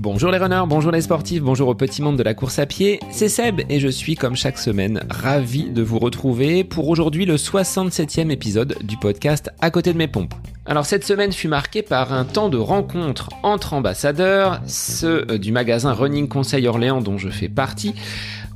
Bonjour les runners, bonjour les sportifs, bonjour au petit monde de la course à pied, c'est Seb et je suis comme chaque semaine ravi de vous retrouver pour aujourd'hui le 67e épisode du podcast À côté de mes pompes. Alors cette semaine fut marquée par un temps de rencontre entre ambassadeurs, ceux du magasin Running Conseil Orléans dont je fais partie,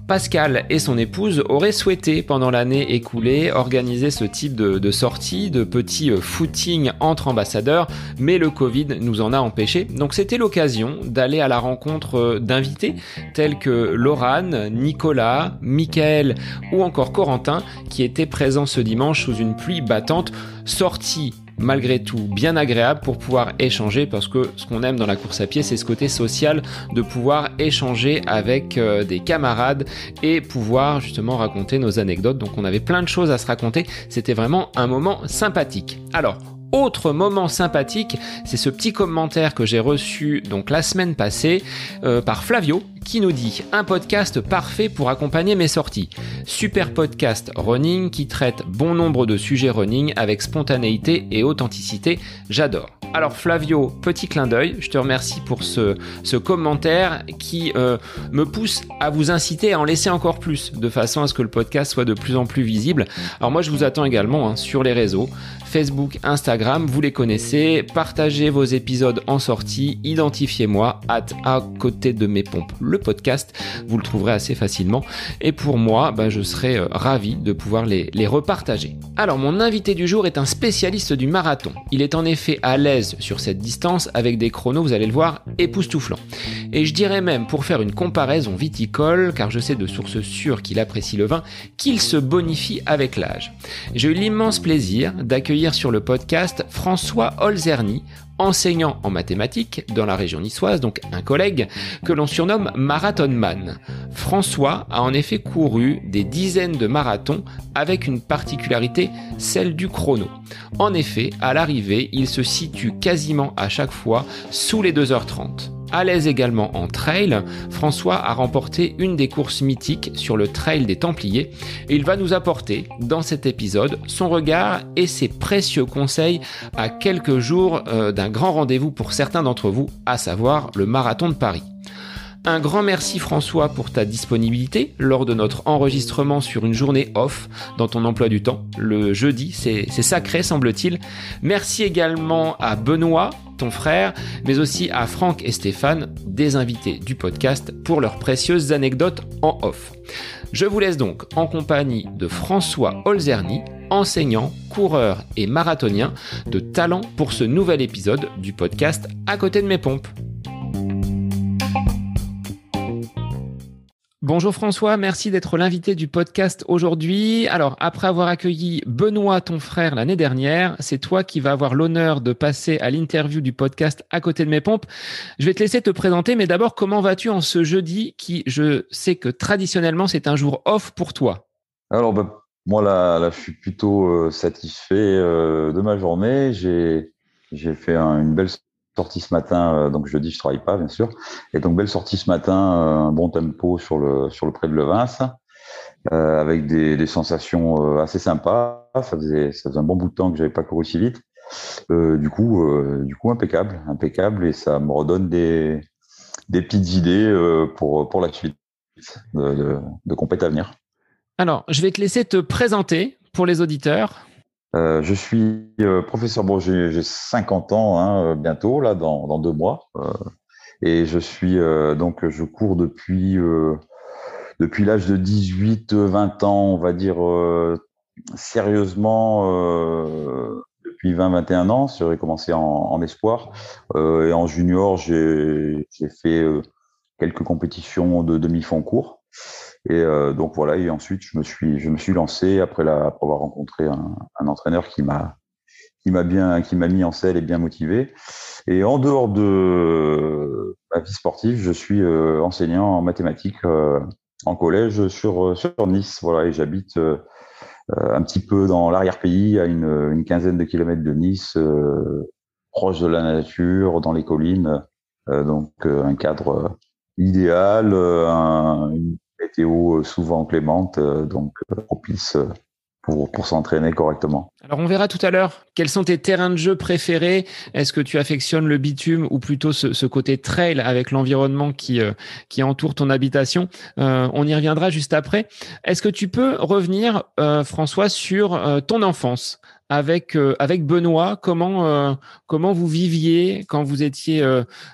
Pascal et son épouse auraient souhaité, pendant l'année écoulée, organiser ce type de, sortie, de petits euh, footings entre ambassadeurs, mais le Covid nous en a empêchés. Donc c'était l'occasion d'aller à la rencontre euh, d'invités tels que Laurane, Nicolas, Michael ou encore Corentin, qui étaient présents ce dimanche sous une pluie battante, sortie malgré tout bien agréable pour pouvoir échanger parce que ce qu'on aime dans la course à pied c'est ce côté social de pouvoir échanger avec euh, des camarades et pouvoir justement raconter nos anecdotes. Donc on avait plein de choses à se raconter. C'était vraiment un moment sympathique. Alors autre moment sympathique, c'est ce petit commentaire que j'ai reçu donc la semaine passée euh, par Flavio qui nous dit un podcast parfait pour accompagner mes sorties. Super podcast running qui traite bon nombre de sujets running avec spontanéité et authenticité. J'adore. Alors Flavio, petit clin d'œil, je te remercie pour ce, ce commentaire qui euh, me pousse à vous inciter à en laisser encore plus, de façon à ce que le podcast soit de plus en plus visible. Alors moi je vous attends également hein, sur les réseaux, Facebook, Instagram, vous les connaissez, partagez vos épisodes en sortie, identifiez-moi at à côté de mes pompes le podcast, vous le trouverez assez facilement. Et pour moi, bah, je serai euh, ravi de pouvoir les, les repartager. Alors mon invité du jour est un spécialiste du marathon. Il est en effet à l'aise sur cette distance avec des chronos, vous allez le voir, époustouflants. Et je dirais même, pour faire une comparaison viticole, car je sais de sources sûres qu'il apprécie le vin, qu'il se bonifie avec l'âge. J'ai eu l'immense plaisir d'accueillir sur le podcast François Olzerny, enseignant en mathématiques dans la région niçoise, donc un collègue que l'on surnomme Marathonman. François a en effet couru des dizaines de marathons avec une particularité, celle du chrono. En effet, à l'arrivée, il se situe quasiment à chaque fois sous les 2h30. À l'aise également en trail, François a remporté une des courses mythiques sur le trail des Templiers et il va nous apporter dans cet épisode son regard et ses précieux conseils à quelques jours euh, d'un grand rendez-vous pour certains d'entre vous, à savoir le marathon de Paris. Un grand merci François pour ta disponibilité lors de notre enregistrement sur une journée off dans ton emploi du temps. Le jeudi, c'est sacré semble-t-il. Merci également à Benoît, ton frère, mais aussi à Franck et Stéphane, des invités du podcast, pour leurs précieuses anecdotes en off. Je vous laisse donc en compagnie de François Olzerny, enseignant, coureur et marathonien de talent pour ce nouvel épisode du podcast À côté de mes pompes. Bonjour François, merci d'être l'invité du podcast aujourd'hui. Alors, après avoir accueilli Benoît, ton frère, l'année dernière, c'est toi qui vas avoir l'honneur de passer à l'interview du podcast à côté de mes pompes. Je vais te laisser te présenter, mais d'abord, comment vas-tu en ce jeudi qui, je sais que traditionnellement, c'est un jour off pour toi? Alors, ben, moi, là, je suis plutôt euh, satisfait euh, de ma journée. J'ai fait une belle sortie ce matin, euh, donc jeudi je travaille pas bien sûr, et donc belle sortie ce matin, euh, un bon tempo sur le sur le de Levins, euh, avec des, des sensations assez sympas. Ça faisait ça faisait un bon bout de temps que j'avais pas couru si vite. du coup du coup impeccable, impeccable et ça me redonne des des petites idées pour pour la suite de, de, de compète à venir. Alors, je vais te laisser te présenter pour les auditeurs. Euh, je suis euh, professeur, bon, j'ai 50 ans hein, euh, bientôt, là, dans, dans deux mois. et je suis, donc, je cours depuis, depuis l'âge de 18-20 ans, on va dire, sérieusement, depuis 20-21 ans. J'aurais commencé en, en espoir. et en junior, j'ai fait quelques compétitions de demi-fond court. Et euh, donc voilà, et ensuite je me suis je me suis lancé après, la, après avoir rencontré un, un entraîneur qui m'a qui m'a bien qui m'a mis en selle et bien motivé. Et en dehors de ma vie sportive, je suis euh, enseignant en mathématiques euh, en collège sur sur Nice. Voilà, et j'habite euh, un petit peu dans l'arrière-pays, à une, une, quinzaine de kilomètres de Nice, proche de la nature, dans les collines. donc un cadre idéal, un, une euh, souvent clémente, euh, donc euh, propice pour, s'entraîner correctement. Alors on verra tout à l'heure quels sont tes terrains de jeu préférés. Est-ce que tu affectionnes le bitume ou plutôt ce, côté trail avec l'environnement qui, qui entoure ton habitation? On y reviendra juste après. Est-ce que tu peux revenir, François, sur ton enfance? Avec euh, avec Benoît Comment comment vous viviez quand vous étiez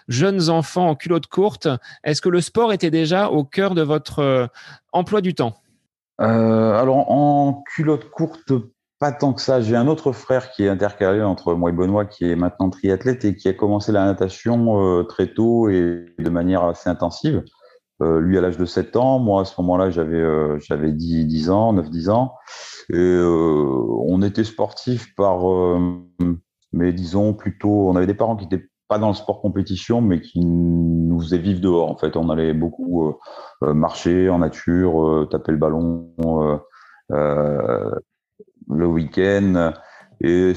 jeunes enfants en culotte courte? Est-ce que le sport était déjà au cœur de votre emploi du temps? Euh, alors, en culotte courte, pas tant que ça. J'ai un autre frère qui est intercalé entre moi et Benoît, qui est maintenant triathlète et qui a commencé la natation euh, très tôt et de manière assez intensive. Euh, lui à l'âge de 7 ans, moi à ce moment-là j'avais euh, j'avais 10, 10 ans, 9-10 ans. Et euh, on était sportifs par, mais disons plutôt, on avait des parents qui étaient pas dans le sport compétition, mais qui nous faisait vivre dehors. En fait, on allait beaucoup euh, euh, marcher en nature, euh, taper le ballon le week-end, et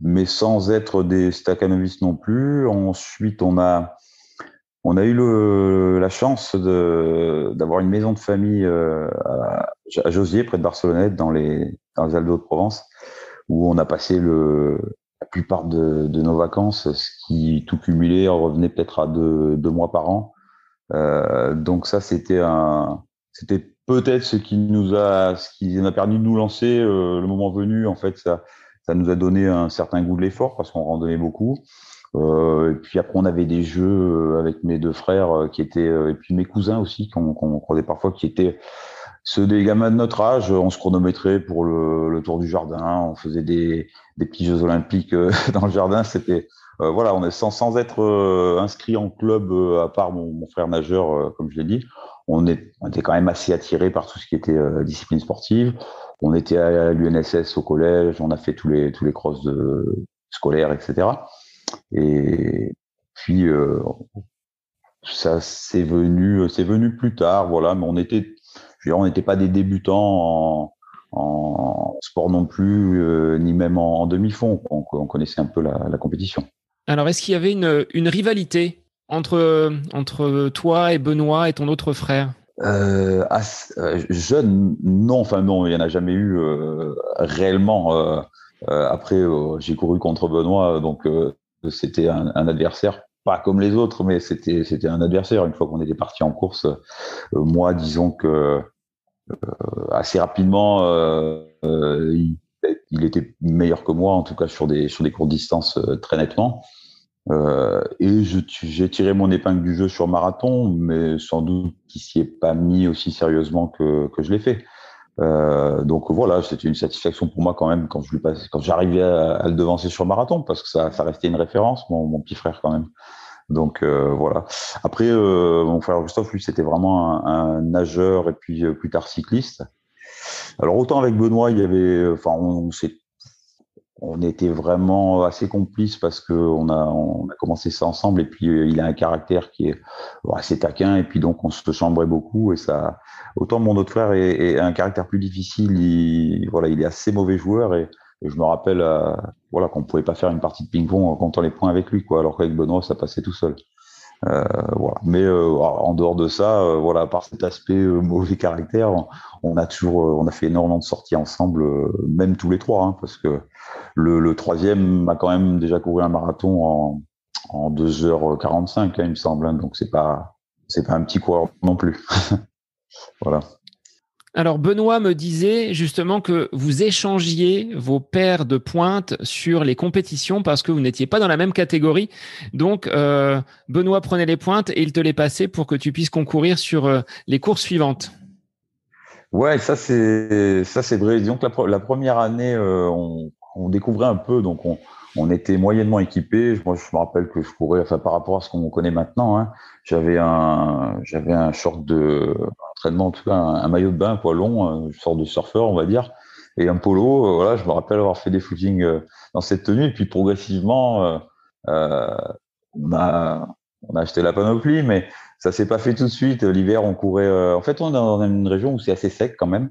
mais sans être des staccanovistes non plus. Ensuite, on a on a eu le, la chance d'avoir une maison de famille à, à Josier, près de Barcelonnette, dans les dans les Alpes de Provence, où on a passé le la plupart de, de, nos vacances, ce qui tout cumulé revenait peut-être à deux, deux, mois par an. Euh, donc ça, c'était un, c'était peut-être ce qui nous a, ce qui nous a permis de nous lancer euh, le moment venu. En fait, ça, ça nous a donné un certain goût de l'effort parce qu'on randonnait beaucoup. Euh, et puis après, on avait des jeux euh, avec mes deux frères euh, qui étaient, et puis mes cousins aussi, qu'on qu croisait parfois, qui étaient ceux des gamins de notre âge, on se chronométrait pour le, le tour du jardin, on faisait des, des petits Jeux olympiques euh, dans le jardin. C'était euh, voilà, on est sans, sans être euh, inscrit en club, à part mon, mon frère nageur, comme je l'ai dit, on, est, on, était quand même assez attiré par tout ce qui était discipline sportive. On était à l'UNSS au collège, on a fait tous les tous les crosses scolaires, etc. Et puis ça c'est venu, c'est venu plus tard, voilà. Mais on était on n'était pas des débutants en, en, sport non plus, euh, ni même en, en demi-fond. On, on, connaissait un peu la, la compétition. Alors, est-ce qu'il y avait une, une, rivalité entre, entre toi et Benoît et ton autre frère? Euh, euh, Jeune, non. Enfin, non, il n'y en a jamais eu euh, réellement. Euh, après, j'ai couru contre Benoît, donc c'était un, adversaire pas comme les autres, mais c'était c'était un adversaire. Une fois qu'on était parti en course, euh, moi, disons que euh, assez rapidement, euh, il, était meilleur que moi, en tout cas sur des sur courtes distances très nettement. et j'ai tiré mon épingle du jeu sur marathon, mais sans doute qu'il s'y est pas mis aussi sérieusement que je l'ai fait. Euh, donc voilà, c'était une satisfaction pour moi quand même quand je lui passe, quand j'arrivais à, le devancer sur marathon parce que ça, ça restait une référence, mon, mon petit frère quand même. Donc euh, voilà. Après, euh, mon frère Christophe, lui, c'était vraiment un, un, nageur et puis euh, plus tard cycliste. Alors autant avec Benoît, il y avait, enfin, on, on s'est on était vraiment assez complices parce que on a, commencé ça ensemble et puis euh, il a un caractère qui est assez taquin et puis donc on se chambrait beaucoup et ça autant mon autre frère est, un caractère plus difficile il voilà il est assez mauvais joueur et, et je me rappelle euh, voilà qu'on pouvait pas faire une partie de ping-pong en comptant les points avec lui quoi alors qu'avec Benoît ça passait tout seul euh, voilà. Mais euh, en dehors de ça, euh, voilà, par cet aspect euh, mauvais caractère, on, a toujours, on a fait énormément de sorties ensemble, même tous les trois, hein, parce que le, le, troisième a quand même déjà couru un marathon en, en 2h45, hein, il me semble. Hein, donc c'est pas, c'est pas un petit coureur non plus. voilà. Alors Benoît me disait justement que vous échangiez vos paires de pointes sur les compétitions parce que vous n'étiez pas dans la même catégorie. Donc euh, Benoît prenait les pointes et il te les passait pour que tu puisses concourir sur euh, les courses suivantes. Ouais, ça c'est ça c'est vrai. Disons la, première année, euh, on, on, découvrait un peu, donc on, on était moyennement équipé. Moi, je me rappelle que je courais, enfin par rapport à ce qu'on connaît maintenant, hein, j'avais un j'avais un short de entraînement, en tout cas un, un maillot de bain, poids long, une sorte de surfeur, on va dire, et un polo. Euh, voilà, je me rappelle avoir fait des footings euh, dans cette tenue, et puis progressivement, euh, euh, on a on a acheté la panoplie, mais ça s'est pas fait tout de suite. L'hiver, on courait. en fait, on est dans une région où c'est assez sec quand même,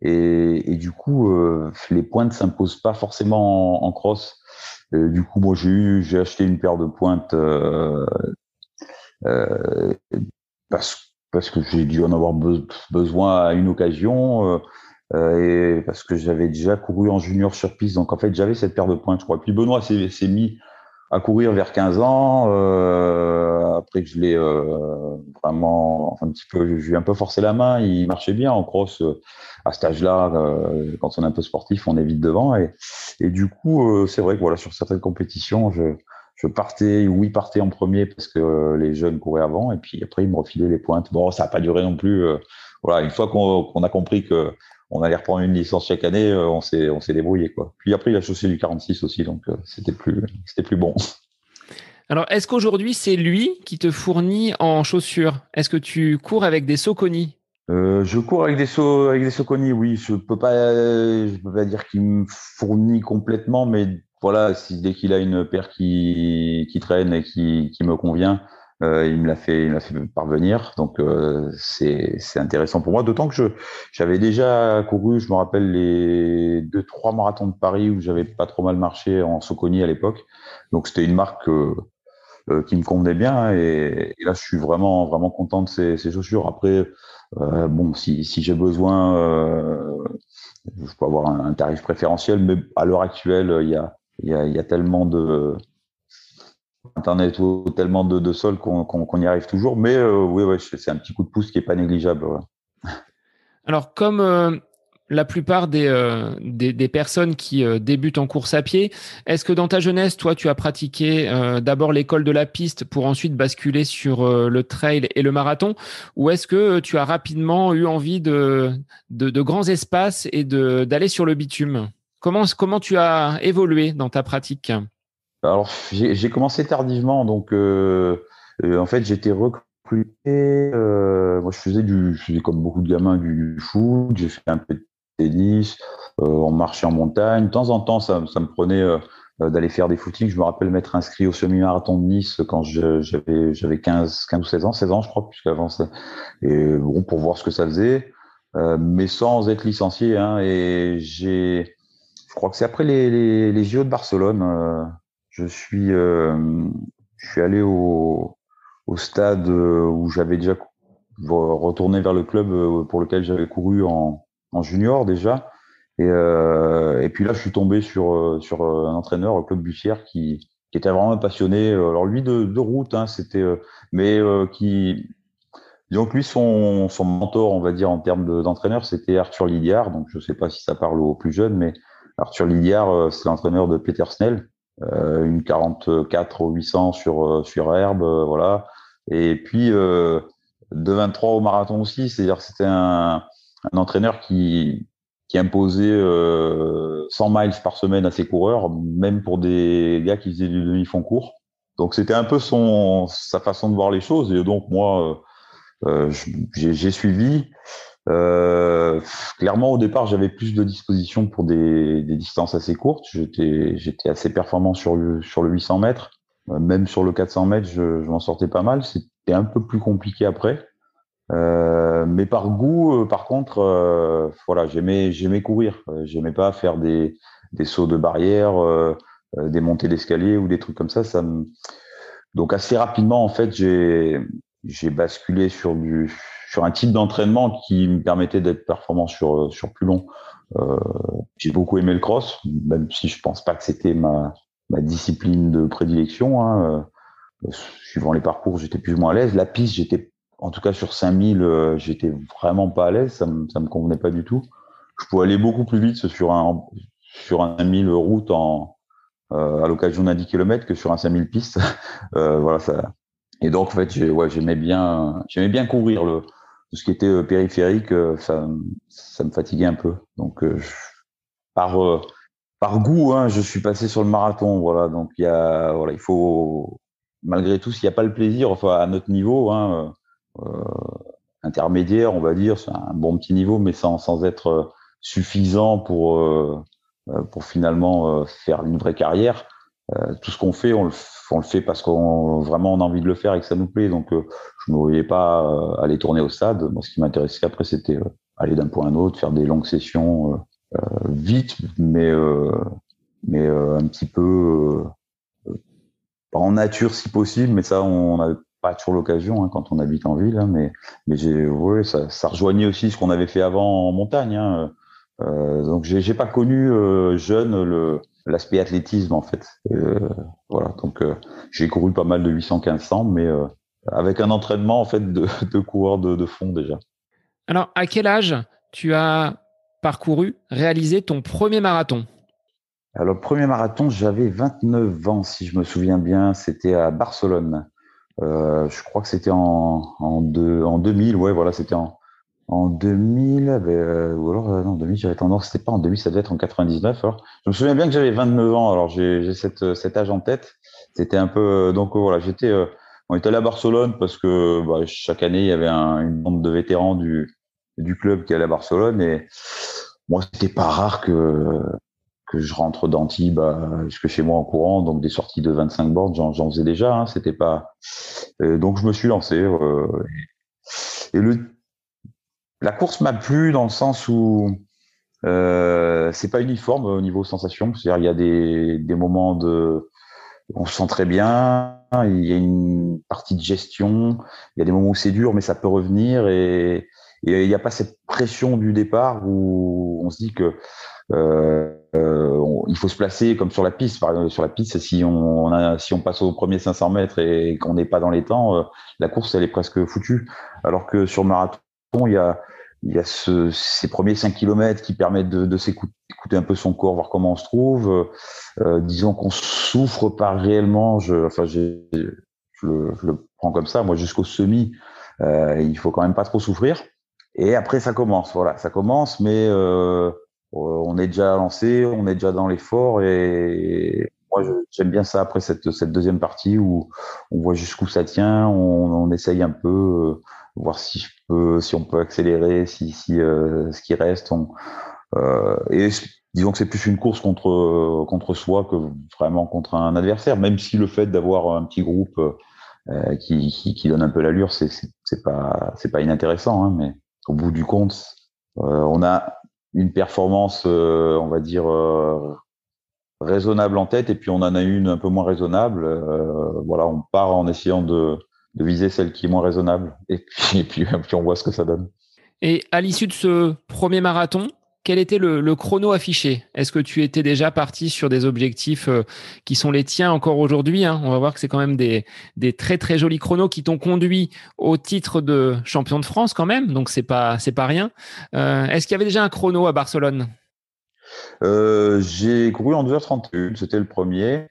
et, et du coup, les pointes s'imposent pas forcément en, en cross. Du coup, moi, j'ai eu, j'ai acheté une paire de pointes euh, euh, parce, parce que j'ai dû en avoir be besoin à une occasion. Euh, et parce que j'avais déjà couru en junior sur piste, donc en fait j'avais cette paire de points, je crois. Puis Benoît s'est mis à courir vers 15 ans. Euh, après que je l'ai euh, vraiment un petit peu, je lui ai un peu forcé la main. Il marchait bien en cross euh, à cet âge-là. Euh, quand on est un peu sportif, on est vite devant. Et, et du coup, c'est vrai que voilà, sur certaines compétitions, je, je partais, oui, partais en premier parce que les jeunes couraient avant. Et puis après, ils me refilaient les pointes. Bon, ça n'a pas duré non plus. voilà, une fois qu'on a compris que on allait reprendre une licence chaque année, euh, on s'est on s'est débrouillé quoi. Puis après il a chaussé du 46 aussi, donc euh, c'était plus c'était plus bon. Alors est-ce qu'aujourd'hui c'est lui qui te fournit en chaussures? Est-ce que tu cours avec des Soconi euh, je cours avec des so avec des oui. Je peux pas, je peux pas dire qu'il me fournit complètement, mais voilà, si dès qu'il a une paire qui, traîne et qui, me convient, euh, il me l'a fait, il fait parvenir, donc euh, c'est intéressant pour moi. D'autant que j'avais déjà couru, je me rappelle les deux trois marathons de Paris où j'avais pas trop mal marché en Soconi à l'époque. Donc c'était une marque euh, qui me convenait bien et, là je suis vraiment vraiment content de ces, chaussures. Après bon si j'ai besoin, je peux avoir un, tarif préférentiel, mais à l'heure actuelle il y a il y a, tellement de Internet ou tellement de, de sol qu'on y arrive toujours. Mais euh, oui, c'est un petit coup de pouce qui est pas négligeable. Alors, comme euh, la plupart des, euh, personnes qui débutent en course à pied, est-ce que dans ta jeunesse, toi, tu as pratiqué d'abord l'école de la piste pour ensuite basculer sur le trail et le marathon Ou est-ce que tu as rapidement eu envie de grands espaces et d'aller sur le bitume? Comment, tu as évolué dans ta pratique? Alors, j'ai commencé tardivement, donc euh, euh, en fait, j'étais recruté. Euh, moi, je faisais du, je faisais comme beaucoup de gamins du foot. J'ai fait un peu de tennis. On marchait en montagne. De temps en temps, ça, me prenait d'aller faire des footings. Je me rappelle m'être inscrit au semi-marathon de Nice quand j'avais j'avais 15, 15 ou 16 ans, 16 ans, je crois, puisqu'avant ça. Et bon, pour voir ce que ça faisait, mais sans être licencié. Hein, et j'ai, je crois que c'est après les, les, les JO de Barcelone je suis, euh, je suis allé au, au stade euh, où j'avais déjà retourné vers le club euh, pour lequel j'avais couru en, en, junior déjà. Et, euh, et, puis là, je suis tombé sur, sur un entraîneur, Claude Bussière, qui, qui était vraiment passionné. Alors lui, de, de route, hein, c'était, mais qui, donc lui, son, son mentor, on va dire en termes d'entraîneur, c'était Arthur Lidiard. Donc je ne sais pas si ça parle aux plus jeunes, mais Arthur Lidiard, c'est l'entraîneur de Peter Snell. Euh, une 44 au 800 sur euh, sur herbe, euh, voilà. Et puis de 23 au marathon aussi, c'est-à-dire c'était un, entraîneur qui qui imposait euh, 100 miles par semaine à ses coureurs, même pour des gars qui faisaient du demi-fond court. Donc c'était un peu son sa façon de voir les choses et donc moi euh, j'ai suivi. Euh, clairement, au départ, j'avais plus de disposition pour des, des distances assez courtes. J'étais, assez performant sur le, sur le 800 mètres. Euh, même sur le 400 mètres, je, je m'en sortais pas mal. C'était un peu plus compliqué après. Euh, mais par goût, euh, par contre, euh, voilà, j'aimais, j'aimais courir. J'aimais pas faire des, des sauts de barrière, des montées d'escalier ou des trucs comme ça. Ça me... Donc assez rapidement, en fait, j'ai basculé sur du sur un type d'entraînement qui me permettait d'être performant sur sur plus long. Euh, j'ai beaucoup aimé le cross, même si je pense pas que c'était ma ma discipline de prédilection. Hein. Euh, suivant les parcours, j'étais plus ou moins à l'aise. La piste, j'étais en tout cas sur 5000, euh, j'étais vraiment pas à l'aise. Ça me ça me convenait pas du tout. Je pouvais aller beaucoup plus vite sur un sur un 1000 route en à l'occasion d'un 10 km que sur un 5000 pistes. voilà ça. Et donc en fait, j'ai, ouais, j'aimais bien j'aimais bien courir le tout ce qui était euh, périphérique, euh, ça, ça me fatiguait un peu. Donc, euh, par par goût, hein, je suis passé sur le marathon. Voilà, donc il y a, voilà, il faut malgré tout, s'il n'y a pas le plaisir, enfin à notre niveau, hein, euh, intermédiaire, on va dire, c'est un bon petit niveau, mais sans sans être suffisant pour euh, pour finalement faire une vraie carrière. Euh, tout ce qu'on fait, on le, on le fait parce qu'on vraiment on a envie de le faire et que ça nous plaît. Donc, euh, je ne me pas euh, aller tourner au stade. Moi, ce qui m'intéressait après, c'était aller d'un point à un autre, faire des longues sessions vite, mais mais un petit peu pas en nature si possible, mais ça, on n'a pas toujours l'occasion hein, quand on habite en ville. Hein, mais mais j'ai, ouais, ça, ça rejoignait aussi ce qu'on avait fait avant en montagne. Hein. donc j'ai pas connu jeune le l'aspect athlétisme en fait. voilà, donc j'ai couru pas mal de 800-1500, mais avec un entraînement en fait de, de coureur de, de fond déjà. Alors, à quel âge tu as parcouru, réalisé ton premier marathon? Alors, le premier marathon, j'avais 29 ans, si je me souviens bien. C'était à Barcelone. Euh, je crois que c'était en, en, en 2000. Ouais, voilà, c'était en, en 2000. Euh, ou alors, euh, non, 2000, j'avais tendance, c'était pas en 2000, ça devait être en 99. Alors. Je me souviens bien que j'avais 29 ans. Alors, j'ai cet âge en tête. C'était un peu. Donc, voilà, j'étais. on était allé à Barcelone parce que bah, chaque année, il y avait une bande de vétérans du, du club qui est à Barcelone. Et moi, c'était pas rare que que je rentre d'Antibes jusque chez moi en courant, donc des sorties de 25 bornes, j'en faisais déjà. Hein, c'était pas. donc je me suis lancé. Euh, et le la course m'a plu dans le sens où euh, c'est pas uniforme au niveau sensation. C'est-à-dire il y a des, moments de on se sent très bien, il y a une partie de gestion, il y a des moments où c'est dur, mais ça peut revenir et il n'y a pas cette pression du départ où on se dit que euh, euh, il faut se placer comme sur la piste. Par exemple, sur la piste, si on, passe au premier 500 mètres et qu'on n'est pas dans les temps, la course elle est presque foutue. Alors que sur marathon, il y a il y a ce, ces premiers 5 km qui permettent de, de s'écouter un peu son corps, voir comment on se trouve. Euh, disons qu'on souffre pas réellement. Je, enfin, je le, je le prends comme ça. Moi, jusqu'au semi, euh, il faut quand même pas trop souffrir. Et après, ça commence. Voilà, ça commence, mais euh, on est déjà lancé, on est déjà dans l'effort. Et moi, j'aime bien ça après cette, cette deuxième partie où on voit jusqu'où ça tient, on, on essaye un peu, euh, voir si je peux, si on peut accélérer, si, si euh, ce qui reste. On, euh, et disons que c'est plus une course contre contre soi que vraiment contre un adversaire. Même si le fait d'avoir un petit groupe euh, qui, qui, qui, donne un peu l'allure, c'est c'est pas c'est pas inintéressant, hein, mais au bout du compte, euh, on a une performance, euh, on va dire, euh, raisonnable en tête, et puis on en a une un peu moins raisonnable. voilà, on part en essayant de, viser celle qui est moins raisonnable, et puis, et puis, puis on voit ce que ça donne. Et à l'issue de ce premier marathon, quel était le, chrono affiché? Est-ce que tu étais déjà parti sur des objectifs euh, qui sont les tiens encore aujourd'hui hein? On va voir que c'est quand même des, très très jolis chronos qui t'ont conduit au titre de champion de France quand même, donc c'est pas c'est pas rien. Euh, est-ce qu'il y avait déjà un chrono à Barcelone? Euh, J'ai couru en 2h31, c'était le premier.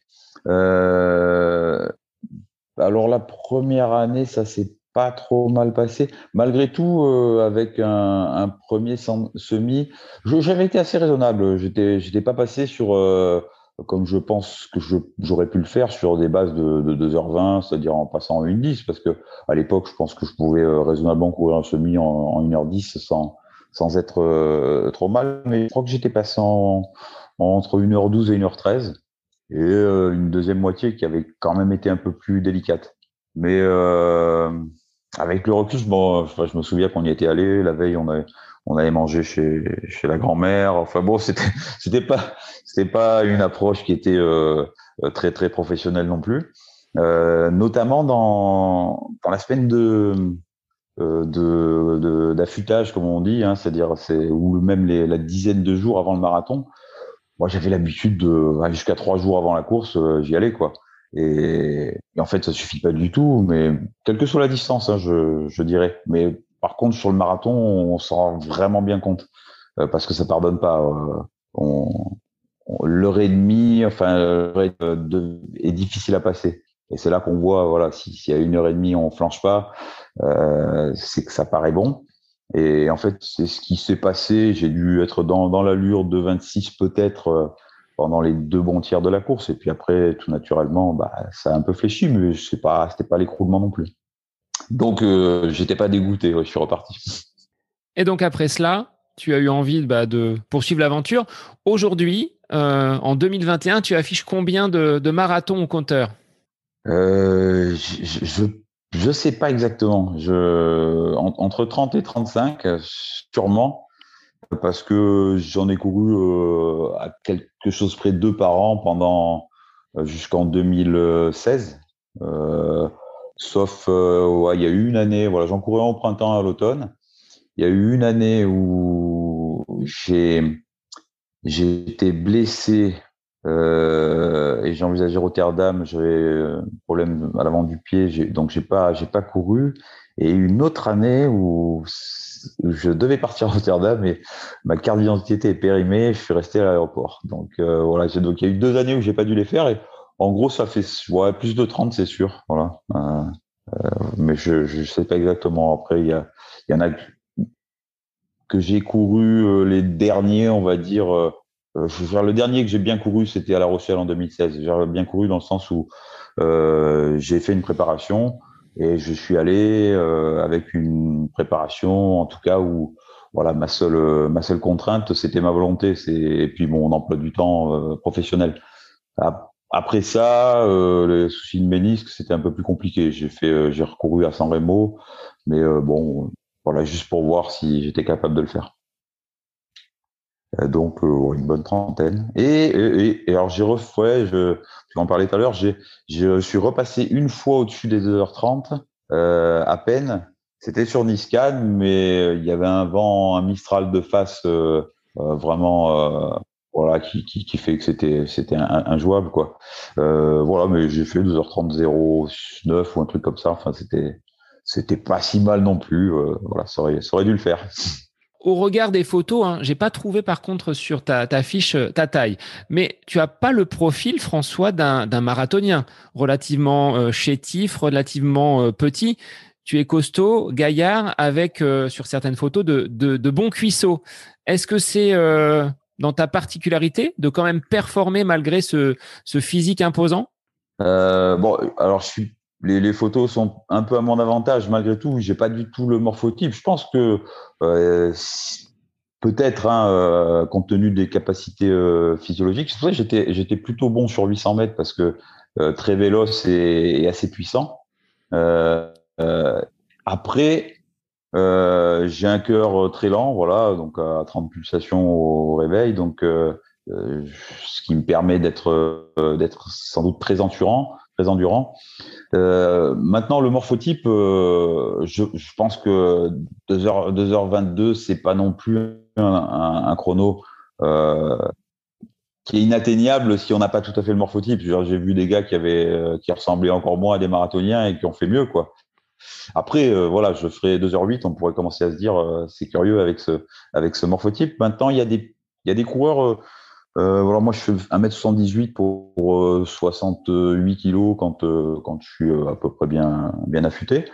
Alors la première année, ça s'est pas trop mal passé. Malgré tout, euh, avec un, premier semi, j'avais été assez raisonnable. J'étais, j'étais pas passé sur, euh, comme je pense que j'aurais pu le faire, sur des bases de, 2h20, c'est-à-dire en passant en 1h10, parce que à l'époque, je pense que je pouvais euh, raisonnablement courir un semi en, 1h10 sans, sans être trop mal. Mais je crois que j'étais passé entre 1h12 et 1h13 et une deuxième moitié qui avait quand même été un peu plus délicate. Mais euh, avec le recul, bon, je me souviens qu'on y était allé. La veille, on avait, on avait mangé chez, chez la grand-mère. Enfin bon, c'était, c'était pas, c'était pas une approche qui était euh, très très professionnelle non plus. Euh, notamment dans, dans la semaine de euh, de, d'affûtage, comme on dit, hein, c'est-à-dire c'est ou même les, la dizaine de jours avant le marathon. Moi, j'avais l'habitude de jusqu'à trois jours avant la course, euh, j'y allais quoi. Et, en fait, ça suffit pas du tout, mais quelle que soit la distance, hein, je, je, dirais. Mais par contre, sur le marathon, on s'en rend vraiment bien compte euh, parce que ça pardonne pas. Euh, on, l'heure et demie, enfin, de, est difficile à passer. Et c'est là qu'on voit, voilà, s'il y a une heure et demie, on flanche pas, euh, c'est que ça paraît bon. Et en fait, c'est ce qui s'est passé. J'ai dû être dans, dans l'allure de 26 peut-être euh, pendant les deux bons tiers de la course. Et puis après, tout naturellement, bah, ça a un peu fléchi, mais ce n'était pas, pas l'écroulement non plus. Donc, euh, j'étais pas dégoûté, je suis reparti. Et donc, après cela, tu as eu envie bah, de poursuivre l'aventure. Aujourd'hui, euh, en 2021, tu affiches combien de, marathons au compteur? Euh, Je ne sais pas exactement. Je, entre 30 et 35, sûrement parce que j'en ai couru euh, à quelque chose près de deux par an pendant euh, jusqu'en 2016. Euh, sauf, ouais, il y a eu une année, voilà, j'en courais au printemps à l'automne. Il y a eu une année où j'ai j'ai été blessé euh, et j'ai envisagé Rotterdam. J'avais un problème à l'avant du pied, donc j'ai pas j'ai pas couru. Et une autre année où je devais partir à Rotterdam, mais ma carte d'identité était périmée, je suis resté à l'aéroport. Donc euh, voilà, donc il y a eu deux années où j'ai pas dû les faire. Et en gros, ça fait ouais, plus de 30, c'est sûr. Voilà. Euh, euh, mais je je sais pas exactement. Après, il y, a, y en a que j'ai couru euh, les derniers, on va dire. Euh, veux dire, le dernier que j'ai bien couru, c'était à La Rochelle en 2016. J'ai bien couru dans le sens où j'ai fait une préparation et je suis allé euh, avec une préparation, en tout cas où voilà ma seule ma seule contrainte, c'était ma volonté, c'est et puis mon emploi du temps euh, professionnel. Après ça, euh, les soucis de ménisque, c'était un peu plus compliqué. J'ai fait, euh, j'ai recouru à San Remo, mais bon, voilà, juste pour voir si j'étais capable de le faire. Donc une bonne trentaine. Et, et, et alors j'ai refait, je, en parlais tout à l'heure, j'ai, je suis repassé une fois au-dessus des 2h30 euh, à peine. C'était sur Niscan, mais euh, il y avait un vent, un Mistral de face euh, euh vraiment, euh, voilà, qui, qui, qui, fait que c'était c'était injouable quoi. voilà, mais j'ai fait 2h30 09 ou un truc comme ça. Enfin, c'était c'était pas si mal non plus. voilà, ça aurait, ça aurait dû le faire. Au regard des photos, hein, j'ai pas trouvé par contre sur ta, fiche ta taille, mais tu as pas le profil, François, d'un marathonien, relativement euh, chétif, relativement euh, petit. Tu es costaud, gaillard, avec euh, sur certaines photos de, bons cuisseaux. Est-ce que c'est euh, dans ta particularité de quand même performer malgré ce, ce physique imposant? Bon, alors je suis les, photos sont un peu à mon avantage malgré tout. J'ai pas du tout le morphotype. Je pense que euh, peut-être, hein, euh, compte tenu des capacités euh, physiologiques, j'étais plutôt bon sur 800 mètres parce que très véloce et, assez puissant. Après, j'ai un cœur très lent, voilà, donc à 30 pulsations au réveil, donc ce qui me permet d'être d'être sans doute très endurant endurant. Euh, maintenant, le morphotype, euh, je, pense que 2h, 2h22, c'est pas non plus un, chrono euh, qui est inatteignable si on n'a pas tout à fait le morphotype. J'ai vu des gars qui avaient qui ressemblaient encore moins à des marathoniens et qui ont fait mieux, quoi. Après, voilà, je ferai 2h08, on pourrait commencer à se dire, c'est curieux avec ce, avec ce morphotype. Maintenant, il y des, il y a des coureurs euh, moi, je fais 1m78 pour, pour 68 kg quand, euh, quand je suis euh, à peu près bien, bien affûté.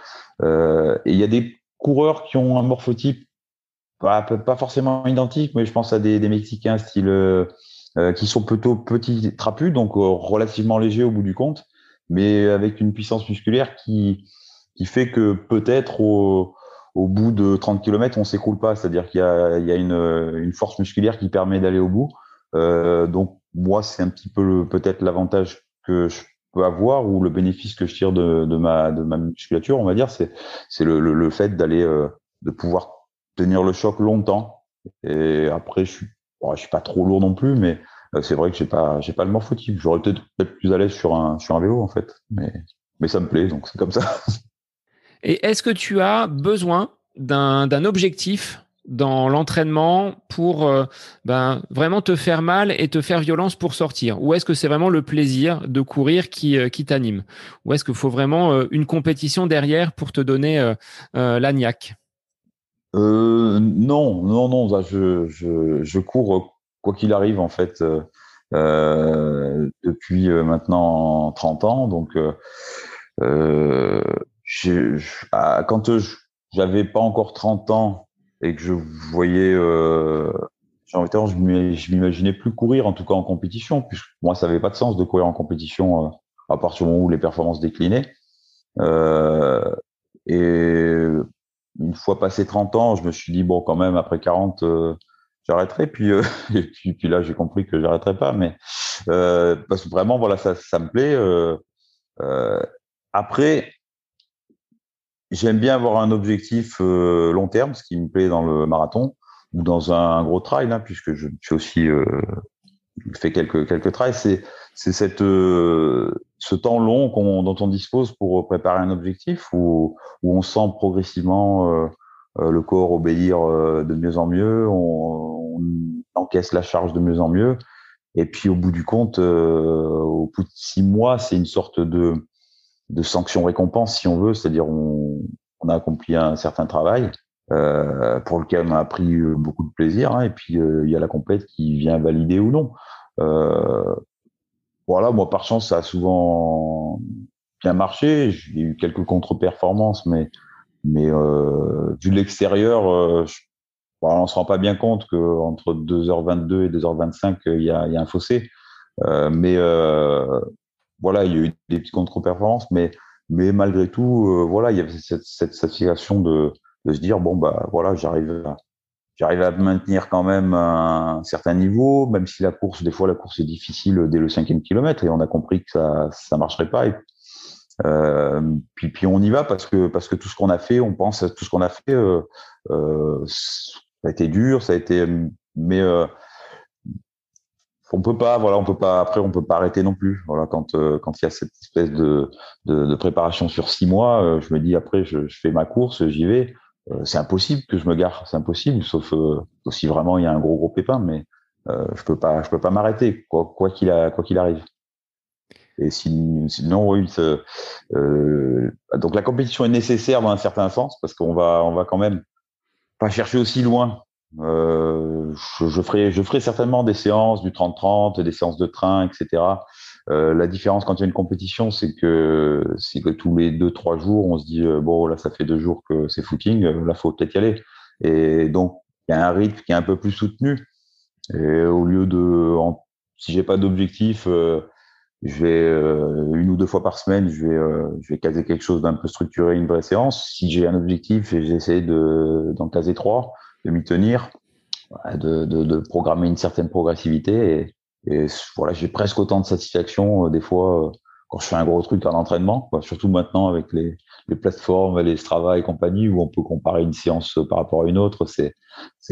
Euh, et il y a des coureurs qui ont un morphotype pas, pas forcément identique, mais je pense à des, des Mexicains style euh, qui sont plutôt petits trapus, donc relativement légers au bout du compte, mais avec une puissance musculaire qui, qui fait que peut-être au, au bout de 30 km, on s'écroule pas, c'est-à-dire qu'il y a, il y a une, une force musculaire qui permet d'aller au bout. Euh, donc moi, c'est un petit peu peut-être l'avantage que je peux avoir ou le bénéfice que je tire de, ma de ma musculature, on va dire, c'est c'est le, le, le, fait d'aller euh, de pouvoir tenir le choc longtemps. Et après, je suis je suis pas trop lourd non plus, mais euh, c'est vrai que j'ai pas j'ai pas le morphotype. J'aurais peut-être être plus à l'aise sur un sur un vélo en fait, mais mais ça me plaît, donc c'est comme ça. Et est-ce que tu as besoin d'un objectif dans l'entraînement pour euh, ben, vraiment te faire mal et te faire violence pour sortir? Ou est-ce que c'est vraiment le plaisir de courir qui, euh, qui t'anime? Ou est-ce qu'il faut vraiment euh, une compétition derrière pour te donner la niaque? Non, non, non. Je, je, je cours quoi qu'il arrive en fait depuis maintenant 30 ans. Donc, je, quand j'avais pas encore 30 ans, et que je voyais, euh, je m'imaginais plus courir, en tout cas en compétition, puisque moi, ça n'avait pas de sens de courir en compétition euh, à partir du moment où les performances déclinaient. Euh, et une fois passé 30 ans, je me suis dit, bon, quand même, après 40, euh, j'arrêterai. Puis, euh, et puis, là, j'ai compris que j'arrêterai pas. Mais parce que vraiment, voilà, ça, ça me plaît. après, J'aime bien avoir un objectif euh, long terme, ce qui me plaît dans le marathon ou dans un, gros trail, hein, puisque je fais aussi euh, fait quelques quelques trails. C'est c'est cette euh, ce temps long dont on dispose pour préparer un objectif où où on sent progressivement euh, euh, le corps obéir de mieux en mieux. On, on encaisse la charge de mieux en mieux. Et puis au bout du compte, au bout de six mois, c'est une sorte de, de sanction récompense, si on veut, c'est-à-dire on, on a accompli un certain travail euh, pour lequel on a pris beaucoup de plaisir. Hein, et puis il y a la complète qui vient valider ou non. Euh, voilà, moi par chance, ça a souvent bien marché. J'ai eu quelques contre-performances, mais mais euh, vu l'extérieur, euh, on se rend pas bien compte qu'entre 2h22 et 2h25, il y a, y a un fossé. Euh, mais euh, voilà, il y a eu des petites contre-performances, mais mais malgré tout, euh, voilà, il y avait cette, cette satisfaction de, de se dire bon bah voilà, j'arrive à, j'arrive à maintenir quand même un certain niveau, même si la course, des fois, la course est difficile dès le cinquième kilomètre et on a compris que ça, ça marcherait pas. Et, euh, puis, puis on y va parce que parce que tout ce qu'on a fait, on pense à tout ce qu'on a fait, euh, euh, ça a été dur, ça a été, mais euh, on peut pas, voilà, on peut pas. Après, on peut pas arrêter non plus. Voilà, quand euh, quand il y a cette espèce de, de, de préparation sur six mois, euh, je me dis après, je, je fais ma course, j'y vais. Euh, c'est impossible que je me gare, c'est impossible, sauf euh, si vraiment il y a un gros gros pépin, mais euh, je peux pas, je peux pas m'arrêter quoi quoi qu'il a quoi qu'il arrive. Et sinon, oui, euh, donc la compétition est nécessaire dans un certain sens parce qu'on va on va quand même pas chercher aussi loin. Euh, je, je, ferai je ferai certainement des séances du 30-30, des séances de train, etc. Euh, la différence quand il y a une compétition, c'est que c'est que tous les deux trois jours, on se dit euh, bon là ça fait deux jours que c'est footing, euh, là faut peut-être y aller. Et donc il y a un rythme qui est un peu plus soutenu. Et au lieu de, en, si j'ai pas d'objectif, euh, je vais une ou deux fois par semaine, je vais je vais caser quelque chose d'un peu structuré, une vraie séance. Si j'ai un objectif, j'essaie de d'en caser trois, de m'y tenir, de, de, programmer une certaine progressivité et voilà, j'ai presque autant de satisfaction euh, des fois euh, quand je fais un gros truc en entraînement, quoi. surtout maintenant avec les, les plateformes, les Strava et compagnie, où on peut comparer une séance par rapport à une autre, c'est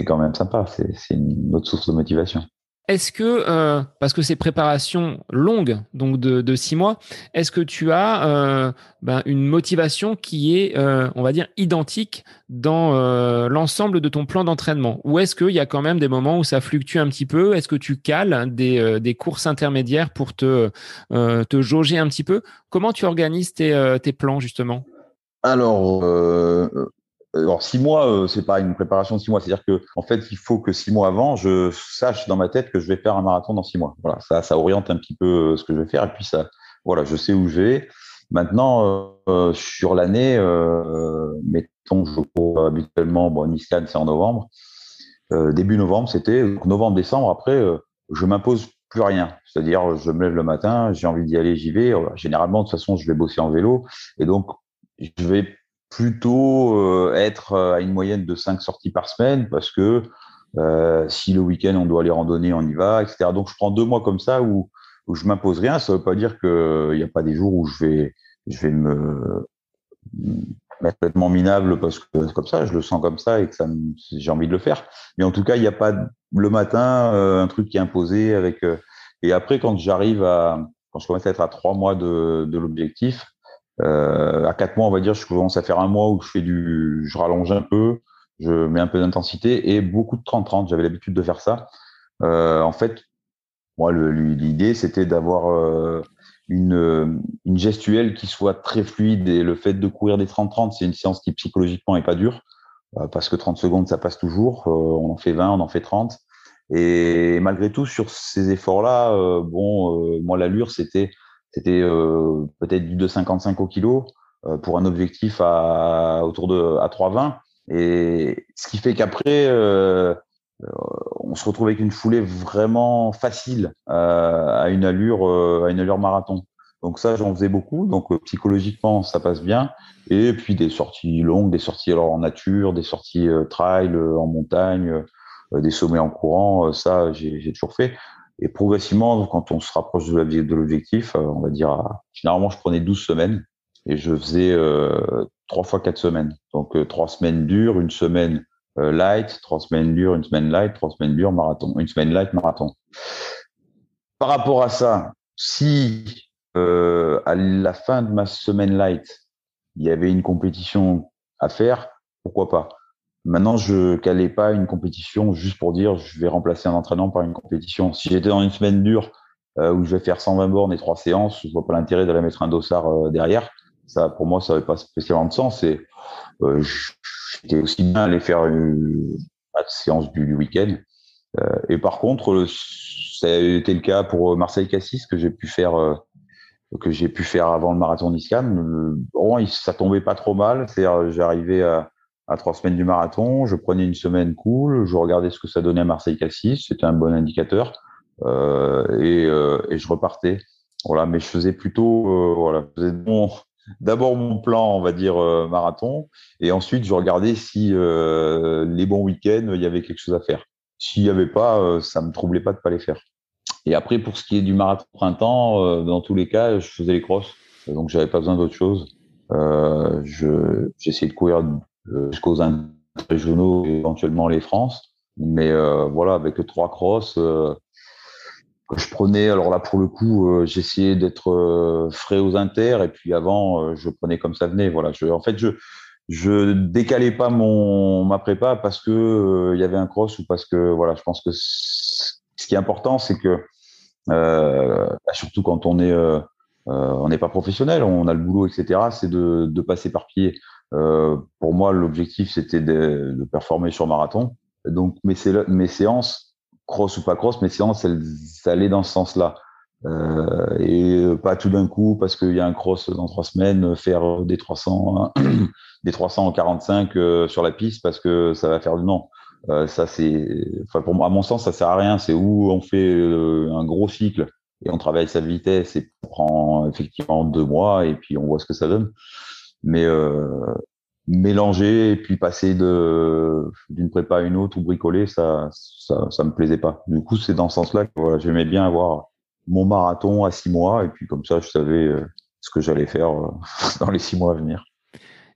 quand même sympa, c'est une autre source de motivation. Est-ce que, euh, parce que ces préparations longues, donc de, six mois, est-ce que tu as euh, ben, une motivation qui est, euh, on va dire, identique dans l'ensemble de ton plan d'entraînement? Ou est-ce qu'il y a quand même des moments où ça fluctue un petit peu? Est-ce que tu cales des, courses intermédiaires pour te, jauger un petit peu? Comment tu organises tes plans, justement? Alors, alors six mois, euh, c'est pas une préparation de six mois. C'est-à-dire que en fait, il faut que six mois avant, je sache dans ma tête que je vais faire un marathon dans six mois. Voilà, ça, ça oriente un petit peu euh, ce que je vais faire. Et puis ça, voilà, je sais où je vais. Maintenant, euh, sur l'année, euh, mettons, je cours habituellement. Bon, Niscan, c'est en novembre. Euh, début novembre, c'était novembre-décembre. Après, je m'impose plus rien. C'est-à-dire, je me lève le matin, j'ai envie d'y aller, j'y vais. Généralement, de toute façon, je vais bosser en vélo, et donc je vais plutôt euh, être euh, à une moyenne de cinq sorties par semaine parce que euh, si le week-end on doit aller randonner, on y va, etc. Donc je prends deux mois comme ça où, où je m'impose rien. Ça veut pas dire qu'il n'y a pas des jours où je vais, je vais me mettre complètement minable parce que comme ça, je le sens comme ça et que ça j'ai envie de le faire. Mais en tout cas, il n'y a pas le matin un truc qui est imposé avec. et après, quand j'arrive à, quand je commence à être à trois mois de, de l'objectif, euh, à quatre mois, on va dire, je commence à faire un mois où je fais du, je rallonge un peu, je mets un peu d'intensité et beaucoup de 30-30. J'avais l'habitude de faire ça. Euh, en fait, moi, l'idée, c'était d'avoir euh, une, une gestuelle qui soit très fluide et le fait de courir des 30-30, c'est une séance qui psychologiquement est pas dure euh, parce que 30 secondes, ça passe toujours. Euh, on en fait 20, on en fait 30. Et malgré tout, sur ces efforts-là, euh, bon, moi, l'allure, c'était c'était euh, peut-être du 2,55 au kilo euh, pour un objectif à autour de à 3,20. Et ce qui fait qu'après, euh, on se retrouve avec une foulée vraiment facile à une allure à une allure marathon. Donc ça, j'en faisais beaucoup. Donc psychologiquement, ça passe bien. Et puis des sorties longues, des sorties alors en nature, des sorties trail en montagne, des sommets en courant. ça, j'ai toujours fait. Et progressivement, quand on se rapproche de l'objectif, euh, on va dire, généralement, je prenais 12 semaines et je faisais euh, trois fois quatre semaines. Donc, euh, trois semaines dures, une semaine euh, light, trois semaines dures, une semaine light, trois semaines dures, marathon, une semaine light, marathon. Par rapport à ça, si euh, à la fin de ma semaine light, il y avait une compétition à faire, pourquoi pas? Maintenant, je calais pas une compétition juste pour dire je vais remplacer un entraînement par une compétition. Si j'étais dans une semaine dure euh, où je vais faire 120 bornes et trois séances, je vois pas l'intérêt d'aller mettre un dossard euh, derrière. Ça, pour moi, ça n'avait pas spécialement de sens. Et euh, j'étais aussi bien aller faire une, séance du, week-end. et par contre, ça a été le cas pour Marseille Cassis que j'ai pu faire que j'ai pu faire avant le marathon d'Iscan. Bon, ça tombait pas trop mal. C'est-à-dire, j'arrivais à à trois semaines du marathon. Je prenais une semaine cool, je regardais ce que ça donnait à Marseille-Cassis, c'était un bon indicateur, euh, et, euh, et, je repartais. Voilà, mais je faisais plutôt, euh, voilà, d'abord mon plan, on va dire euh, marathon, et ensuite je regardais si euh, les bons week-ends il y avait quelque chose à faire. S'il y avait pas, ça me troublait pas de pas les faire. Et après, pour ce qui est du marathon printemps, dans tous les cas, je faisais les crosses, donc j'avais pas besoin d'autre chose. je j'essayais de courir euh, jusqu'aux régionaux et éventuellement les France. Mais euh, voilà, avec trois crosses, euh, je prenais, alors là pour le coup, j'essayais d'être frais aux inter et puis avant, je prenais comme ça venait. Voilà, en fait, je je décalais pas mon ma prépa parce que il y avait un cross ou parce que voilà, je pense que ce qui est important, c'est que euh, bah, surtout quand on est on n'est pas professionnel, on a le boulot, etc. C'est de, par pied. Euh, pour moi, l'objectif, c'était de, de, performer sur marathon. Donc, mes, séances, cross ou pas cross, mes séances, elles, allaient dans ce sens-là. Euh, et pas tout d'un coup, parce qu'il y a un cross dans trois semaines, faire des 300, des 300 en 45 euh, sur la piste parce que ça va faire du non. Euh, ça, c'est, enfin, pour moi, à mon sens, ça sert à rien. C'est où on fait euh, un gros cycle et on travaille sa vitesse et on prend effectivement deux mois et puis on voit ce que ça donne mais euh, mélanger et puis passer de d'une prépa à une autre ou bricoler, ça, ça, ça me plaisait pas. Du coup, c'est dans ce sens-là que voilà, j'aimais bien avoir mon marathon à six mois et puis comme ça, je savais euh, ce que j'allais faire euh, dans les six mois à venir.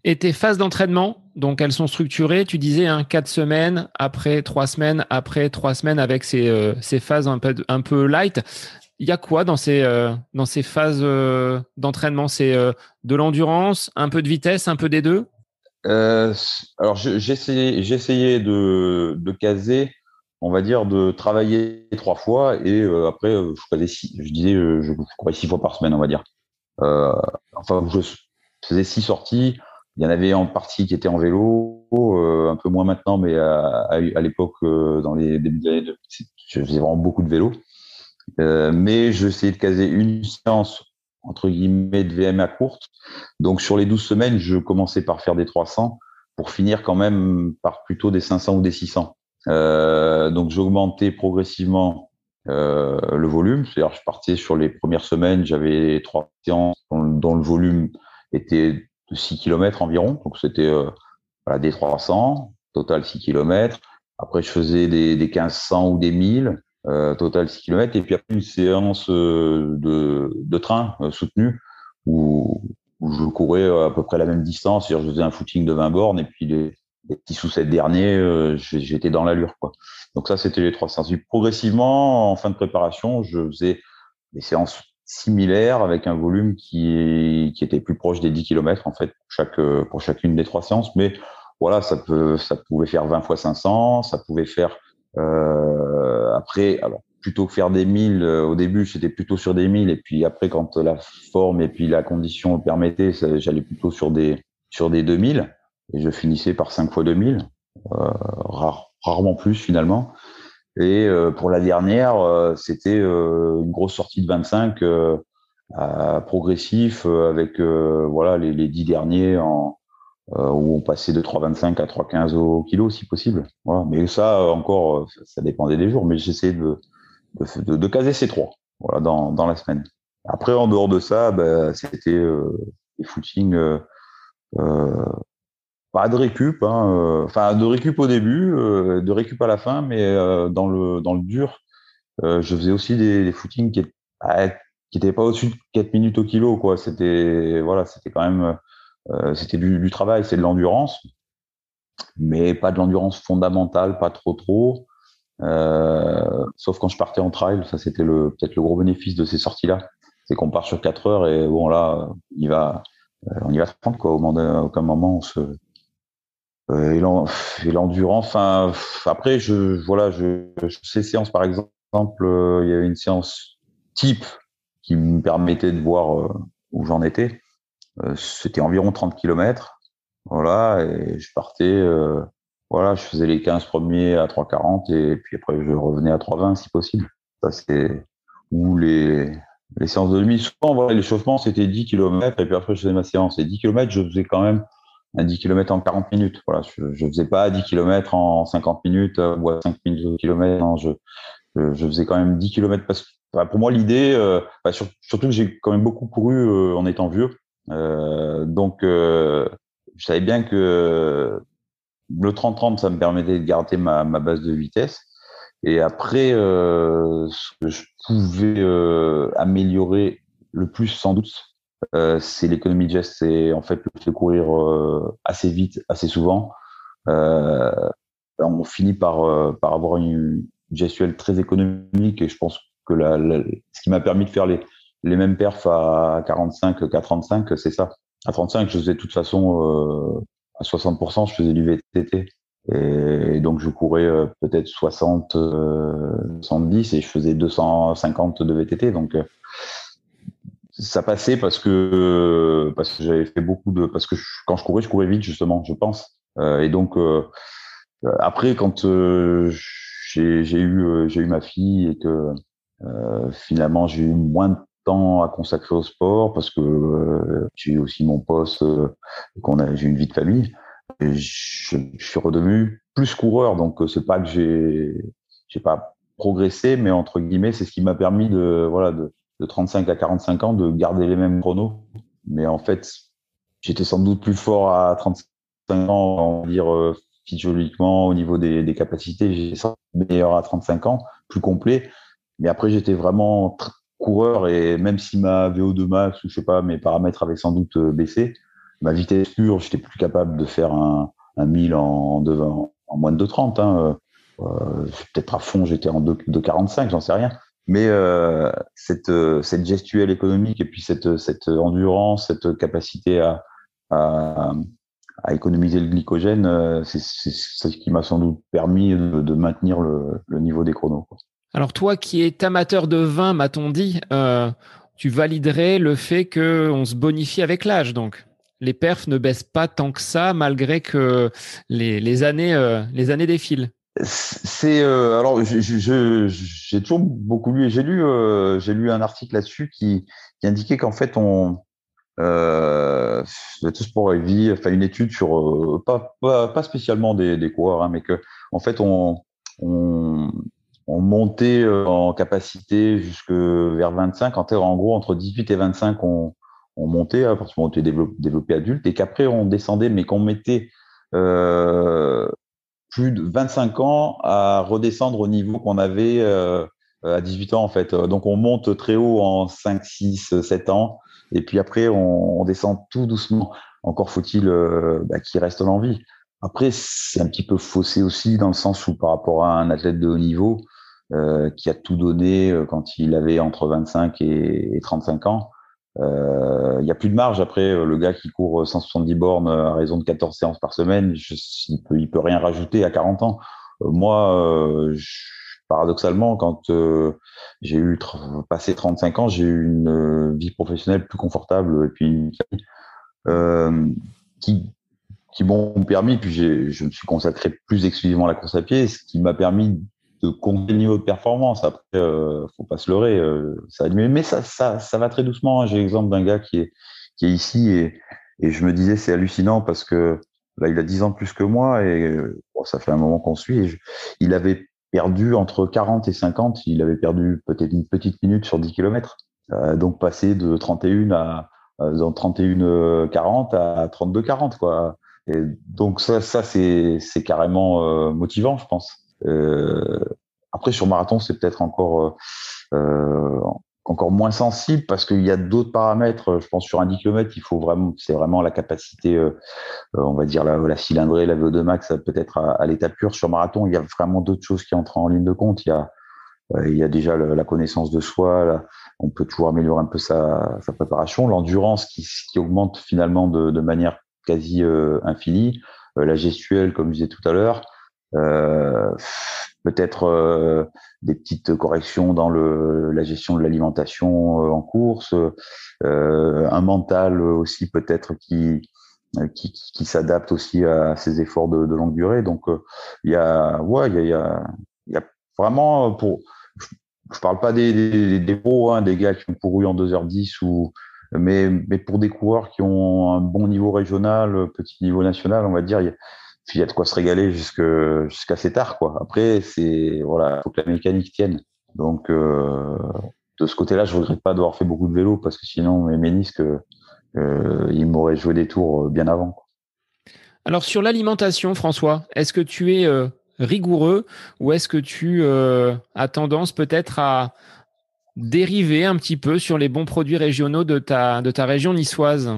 Et tes phases d'entraînement, donc elles sont structurées, tu disais hein, quatre semaines, après trois semaines, après trois semaines avec ces, ces phases un peu, un peu light. Il y a quoi dans ces, euh, dans ces phases euh, d'entraînement? C'est euh, de l'endurance, un peu de vitesse, un peu des deux? Alors, j'essayais de, de caser, on va dire, de travailler trois fois et après, je, six, je disais, je, six fois par semaine, on va dire. enfin, je faisais six sorties. Il y en avait en partie qui étaient en vélo, un peu moins maintenant, mais à, à, l'époque, dans les débuts d'année, je faisais vraiment beaucoup de vélo. Euh, mais je essayais de caser une séance entre guillemets de VMA courte. Donc sur les 12 semaines, je commençais par faire des 300 pour finir quand même par plutôt des 500 ou des 600. Euh, donc j'augmentais progressivement euh, le volume. C'est-à-dire je partais sur les premières semaines, j'avais trois séances dont, le volume était de 6 km environ. Donc c'était euh, voilà, des 300, total 6 km. Après je faisais des, des 1500 ou des 1000. Euh, total 6 km, et puis après une séance euh, de, de train euh, soutenu où, où, je courais à peu près la même distance, c'est-à-dire je faisais un footing de 20 bornes, et puis les, les 6 ou 7 derniers, j'étais dans l'allure. Donc ça, c'était les trois séances. progressivement, en fin de préparation, je faisais des séances similaires avec un volume qui, qui était plus proche des 10 km en fait pour, chaque, pour chacune des trois séances. Mais voilà, ça, peut, ça pouvait faire 20 fois 500, ça pouvait faire euh, après, alors plutôt que faire des 1000 euh, au début, j'étais plutôt sur des 1000 et puis après quand la forme et puis la condition permettait, j'allais plutôt sur des sur des 2000 et je finissais par 5 fois 2000, euh, rarement plus finalement. Et euh, pour la dernière, euh, c'était une grosse sortie de 25 progressif avec voilà les, les 10 derniers en euh, où on passait de 3,25 à 3,15 au kilo si possible. Voilà. Mais ça, encore, euh, ça, dépendait des jours, mais j'essayais de, de, de, caser ces trois voilà, dans, dans la semaine. Après, en dehors de ça, bah, c'était euh, des footings, euh, euh, pas de récup, hein, euh, enfin de récup au début, de récup à la fin, mais dans, le, dans le dur, je faisais aussi des, des footings qui n'étaient pas au-dessus de 4 minutes au kilo. quoi. C'était voilà, c'était quand même euh, c'était du, travail, c'est de l'endurance, mais pas de l'endurance fondamentale, pas trop trop. Euh, sauf quand je partais en trail, ça c'était le peut-être le gros bénéfice de ces sorties-là, c'est qu'on part sur 4 heures et bon là, il va, on y va 30 quoi. Au moment, aucun moment on se, et l'endurance. Enfin, après, je voilà, je, ces séances par exemple, il y avait une séance type qui me permettait de voir où j'en étais. C'était environ 30 km. Voilà, et je partais voilà, je faisais les 15 premiers à 3,40 et puis après je revenais à 3,20 si possible. Ça c'est où les les séances de demi. Souvent, voilà, l'échauffement c'était 10 km et puis après je faisais ma séance. Et 10 km, je faisais quand même un 10 km en 40 minutes. Voilà, je, je faisais pas 10 km en 50 minutes euh, ou à 5 minutes au kilomètre. Non, je, je, faisais quand même 10 km parce pour moi l'idée, euh, bah, surtout que j'ai quand même beaucoup couru euh, en étant vieux. Euh, donc je savais bien que le 30-30, ça me permettait de garder ma, base de vitesse. Et après, euh, ce que je pouvais euh, améliorer le plus, sans doute, euh, c'est l'économie de geste. C'est en fait le fait de courir euh, assez vite, assez souvent. Euh, on finit par, euh, avoir une gestuelle très économique et je pense que ce qui m'a permis de faire les, les mêmes perfs à 45 qu'à 35, c'est ça. À 35, je faisais de toute façon à 60%, je faisais du VTT. Et donc, je courais euh, peut-être 60, 70 euh, et je faisais 250 de VTT. Donc, euh, ça passait parce que parce que j'avais fait beaucoup de parce que quand je courais, je courais vite justement, je pense. et donc après, quand j'ai eu j'ai eu ma fille et que finalement j'ai eu moins de temps à consacrer au sport parce que euh, j'ai aussi mon poste, euh, qu'on a, j'ai une vie de famille. Et je, je, suis redevenu plus coureur, donc euh, c'est pas que j'ai, j'ai pas progressé, mais entre guillemets, c'est ce qui m'a permis de, voilà, de, de 35 à 45 ans, de garder les mêmes chronos. Mais en fait, j'étais sans doute plus fort à 35 ans, on va dire physiologiquement au niveau des, des capacités, j'étais meilleur à 35 ans, plus complet. Mais après, j'étais vraiment coureur et même si ma VO2 max ou je sais pas mes paramètres avaient sans doute euh, baissé, ma vitesse pure, j'étais plus capable de faire un, un 1000 en, en, moins de 2,30. Hein. Euh, euh Peut-être à fond, j'étais en 2,45, j'en sais rien. Mais euh, cette, euh, cette gestuelle économique et puis cette, cette endurance, cette capacité à, à, à économiser le glycogène, c'est ce qui m'a sans doute permis de, de maintenir le, le, niveau des chronos. Quoi. Alors toi qui es amateur de vin, m'a-t-on dit, euh, tu validerais le fait qu'on se bonifie avec l'âge, donc? Les perfs ne baissent pas tant que ça, malgré que les, années, euh, les années défilent. C'est euh, alors j'ai toujours beaucoup lu et j'ai lu j'ai lu un article là-dessus qui, qui indiquait qu'en fait on euh, tout sport et vie, une étude sur pas, pas, pas spécialement des, des coureurs, hein, mais que en fait on on montait euh, en capacité jusque vers 25. En, en gros, entre 18 et 25, on, on montait, à partir du moment où on était développé, développé adulte, et qu'après on descendait, mais qu'on mettait euh, plus de 25 ans à redescendre au niveau qu'on avait euh, à 18 ans en fait. Donc on monte très haut en 5, 6, 7 ans, et puis après on, on descend tout doucement. Encore faut-il euh, bah, qu'il reste l'envie. Après, c'est un petit peu faussé aussi dans le sens où par rapport à un athlète de haut niveau, euh, qui a tout donné euh, quand il avait entre 25 et, et 35 ans. Euh, il y a plus de marge après. Le gars qui court 170 bornes à raison de 14 séances par semaine, je, il peut, il peut rien rajouter à 40 ans. moi, je, paradoxalement, quand j'ai eu passé 35 ans, j'ai eu une vie professionnelle plus confortable et puis euh, qui qui m'ont permis, puis je me suis consacré plus exclusivement à la course à pied, ce qui m'a permis de de performance. Après, euh, faut pas se leurrer. Euh, ça, mais ça, ça, ça va très doucement. Hein. J'ai l'exemple d'un gars qui est, qui est ici et, et je me disais c'est hallucinant parce que là il a 10 ans plus que moi et bon, ça fait un moment qu'on suit. je, il avait perdu entre 40 et 50. Il avait perdu peut-être une petite minute sur 10 km. Euh, donc passé de 31 à euh, 31 40 à 32 40 quoi. Et donc ça, ça c'est c'est carrément euh, motivant, je pense. Euh, après, sur marathon, c'est peut-être encore euh, encore moins sensible parce qu'il y a d'autres paramètres. Je pense sur un 10 km, il faut vraiment, c'est vraiment la capacité, euh, on va dire la, cylindrée, la VO2 max, peut-être à, l'état pur. Sur marathon, il y a vraiment d'autres choses qui entrent en ligne de compte. Il y a, il y a déjà la connaissance de soi. Là, on peut toujours améliorer un peu sa, sa préparation, l'endurance qui, qui augmente finalement de, de manière quasi euh, infinie. la gestuelle, comme je disais tout à l'heure. Peut-être des petites corrections dans le, la gestion de l'alimentation en course, un mental aussi peut-être qui qui, qui s'adapte aussi à ces efforts de, de longue durée. Donc il y a ouais il y a, y y a vraiment pour je parle pas des, des, des pros, hein, des gars qui ont couru en 2h10 ou mais, mais pour des coureurs qui ont un bon niveau régional, petit niveau national, on va dire, il y a, de quoi se régaler jusqu'à assez tard. Quoi. Après, c'est voilà, faut que la mécanique tienne. Donc, euh, de ce côté-là, je regrette pas d'avoir fait beaucoup de vélo parce que sinon, mes ménisques, euh, ils m'auraient joué des tours bien avant. Alors, sur l'alimentation, François, est-ce que tu es euh, rigoureux ou est-ce que tu euh, as tendance peut-être à dériver un petit peu sur les bons produits régionaux de ta région niçoise?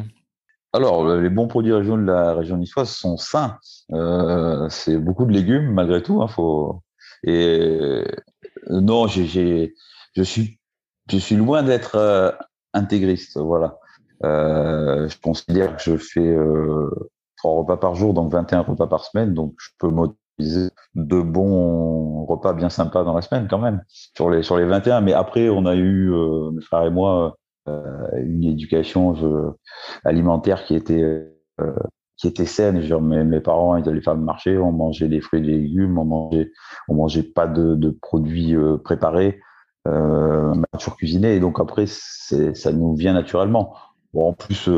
Alors, les bons produits régionaux de la région niçoise sont sains. Euh, c'est beaucoup de légumes malgré tout. Hein, faut... Et non, j'ai, je suis, je suis loin d'être euh, intégriste. Voilà. je considère que je fais trois repas par jour, donc 21 repas par semaine, donc je peux de bons repas bien sympas dans la semaine quand même sur les sur les 21 mais après on a eu euh, mes frères et moi euh, une éducation alimentaire qui était euh, qui était saine genre, mes, mes parents ils allaient faire le marché on mangeait des fruits et des légumes on mangeait on mangeait pas de, de produits préparés euh, toujours cuisiné et donc après ça nous vient naturellement bon en plus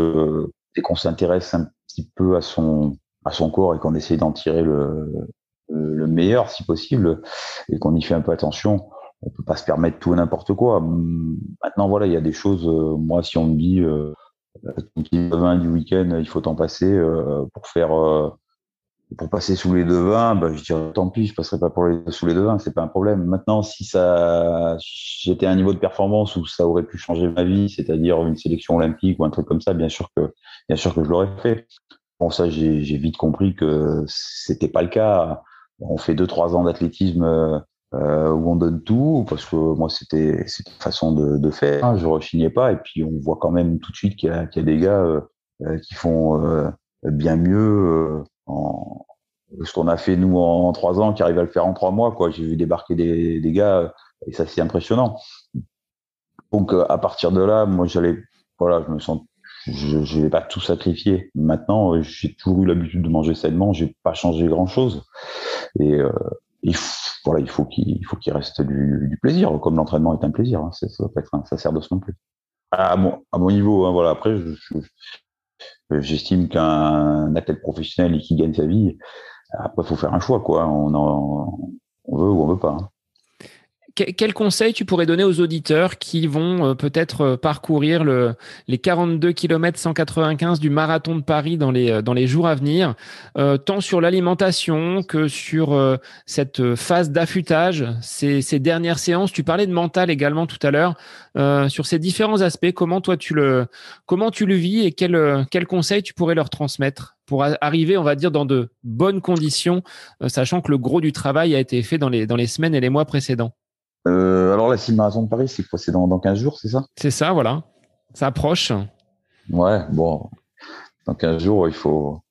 dès qu'on s'intéresse un petit peu à son à son corps et qu'on essaie d'en tirer le, le meilleur si possible et qu'on y fait un peu attention. On peut pas se permettre tout et n'importe quoi. Maintenant, voilà, il y a des choses. Euh, moi, si on me dit euh, vin du week-end, il faut t'en passer euh, pour faire euh, pour passer sous les deux vins, bah, je dirais tant pis, je passerai pas pour les, sous les deux vins, c'est pas un problème. Maintenant, si ça, j'étais à un niveau de performance où ça aurait pu changer ma vie, c'est-à-dire une sélection olympique ou un truc comme ça, bien sûr que, bien sûr que je l'aurais fait. Bon, ça, j'ai vite compris que c'était pas le cas on fait deux trois ans d'athlétisme euh, où on donne tout parce que moi c'était une façon de, de faire je rechignais pas et puis on voit quand même tout de suite qu'il y, y, a des gars euh, euh, qui font euh, bien mieux en ce qu'on a fait nous en, trois ans qui arrivent à le faire en trois mois quoi j'ai vu débarquer des, des gars et ça c'est impressionnant donc à partir de là moi j'allais voilà je me sens je ne vais pas tout sacrifier. Maintenant, euh, j'ai toujours eu l'habitude de manger sainement, j'ai pas changé grand chose. Et euh, il faut, voilà, il faut qu'il faut qu'il reste du, du, plaisir, comme l'entraînement est un plaisir. Hein, ça doit pas être un non plus. À mon, à mon niveau, hein, voilà. Après, j'estime qu'un athlète professionnel qui gagne sa vie, après, faut faire un choix, quoi. On, en, on veut ou on veut pas. Hein quel conseil tu pourrais donner aux auditeurs qui vont euh, peut-être euh, parcourir le, les 42 km 195 du marathon de Paris dans les, euh, dans les jours à venir, tant sur l'alimentation que sur cette phase d'affûtage, ces, ces, dernières séances? Tu parlais de mental également tout à l'heure. sur ces différents aspects, comment toi tu le, comment tu le vis et quel, quel conseil tu pourrais leur transmettre pour arriver, on va dire, dans de bonnes conditions, sachant que le gros du travail a été fait dans les, dans les semaines et les mois précédents? Euh, alors, la Marathon de Paris, c'est quoi? C'est dans, dans 15 jours, c'est ça? C'est ça, voilà. Ça approche. Ouais, bon. Dans 15 jours, il faut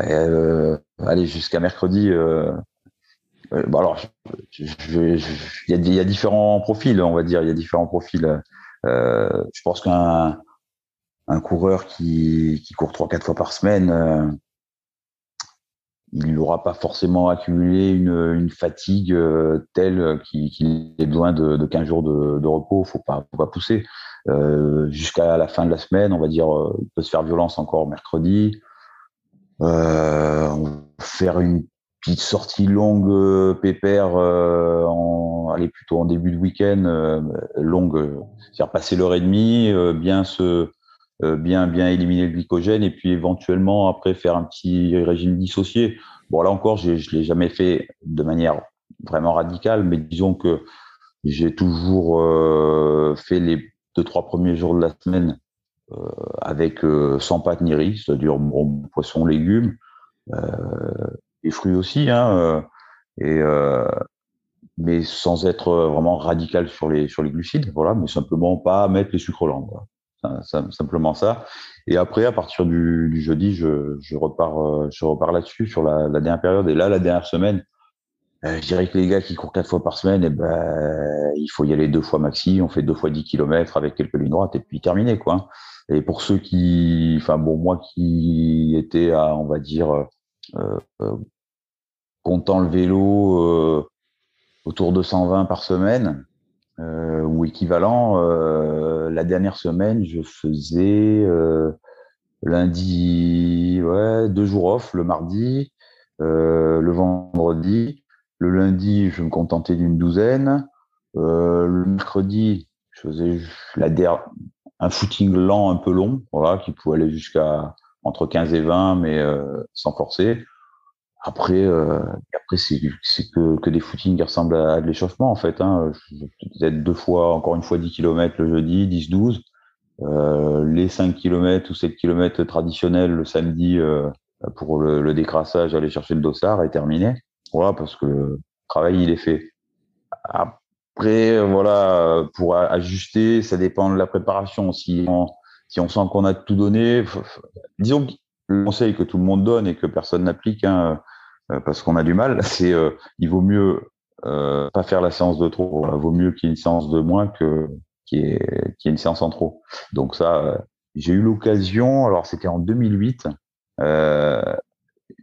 euh, aller jusqu'à mercredi. Euh, euh bon, alors, il y, y, a différents profils, on va dire. Il y a différents profils. Euh, je pense qu'un un coureur qui, qui court 3-4 fois par semaine, euh, il n'aura pas forcément accumulé une, une fatigue euh, telle qu'il ait besoin de, de 15 jours de, de repos. Faut pas, faut pas pousser euh, jusqu'à la fin de la semaine. On va dire, euh, il peut se faire violence encore mercredi. Euh, faire une petite sortie longue euh, pépère, en, aller plutôt en début de week-end, longue, faire passer l'heure et demie, bien se euh, bien bien éliminer le glycogène et puis éventuellement après faire un petit régime dissocié. Bon là encore, je je l'ai jamais fait de manière vraiment radicale, mais disons que j'ai toujours euh, fait les deux trois premiers jours de la semaine euh, avec euh, sans pâte ni riz, c'est-à-dire bon, poisson, légumes, euh, et fruits aussi, hein, et mais sans être vraiment radical sur les sur les glucides, voilà, mais simplement pas mettre les sucres lents. Voilà. Simplement ça. Et après, à partir du, jeudi, je, repars, je repars là-dessus sur la, dernière période. Et là, la dernière semaine, je dirais que les gars qui courent quatre fois par semaine, eh ben, il faut y aller deux fois maxi. On fait deux fois 10 km avec quelques lignes droites et puis terminé, quoi. Et pour ceux qui, enfin bon, moi qui étais à, on va dire, euh, euh, comptant le vélo euh, autour de 120 par semaine ou équivalent, la dernière semaine, je faisais lundi, ouais, deux jours off, le mardi, le vendredi. Le lundi, je me contentais d'une douzaine. le mercredi, je faisais la der un footing lent, un peu long, voilà, qui pouvait aller jusqu'à entre 15 et 20, mais euh, sans forcer. Après, euh, après c'est que, que des footings qui ressemblent à, de l'échauffement, en fait. Hein. Peut-être deux fois, encore une fois, 10 km le jeudi, 10-12. Euh, les 5 km ou 7 km traditionnels le samedi euh, pour le, le, décrassage, aller chercher le dossard et terminer. Voilà, parce que le travail, il est fait. Après, voilà, pour ajuster, ça dépend de la préparation. Si on, si on sent qu'on a tout donné, disons le conseil que tout le monde donne et que personne n'applique, hein, euh, parce qu'on a du mal, c'est euh, il vaut mieux euh, pas faire la séance de trop. Il vaut mieux qu'il y ait une séance de moins que qu'il y, ait, une séance en trop. Donc ça, j'ai eu l'occasion. Alors c'était en 2008.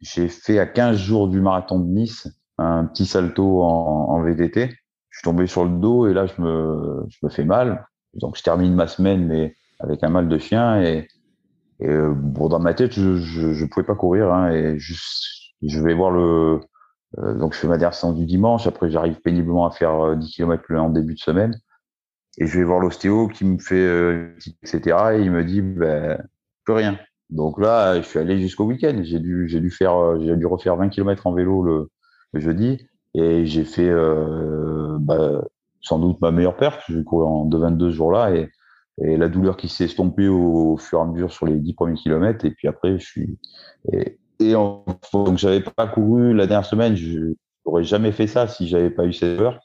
j'ai fait à 15 jours du marathon de Nice un petit salto en, en VDT je suis tombé sur le dos et là, je me, je me fais mal. Donc, je termine ma semaine, mais avec un mal de chien. Et, et euh, bon, dans ma tête, je, je, pouvais pas courir. Hein, et juste, je vais voir le. Euh, donc, je fais ma dernière séance du dimanche. Après, j'arrive péniblement à faire 10 km en début de semaine. Et je vais voir l'ostéo qui me fait, euh, etc. Et il me dit, ben, plus rien. Donc là, je suis allé jusqu'au week-end. J'ai dû, j'ai dû faire, j'ai dû refaire 20 km en vélo le, le jeudi. Et j'ai fait euh, bah, sans doute ma meilleure perte. J'ai couru en 2,22 ce jour-là et, et la douleur qui s'est estompée au, fur et à mesure sur les 10 premiers kilomètres. Et puis après, je suis. Et, et en, donc, j'avais pas couru la dernière semaine. Je n'aurais jamais fait ça si j'avais pas eu cette heure.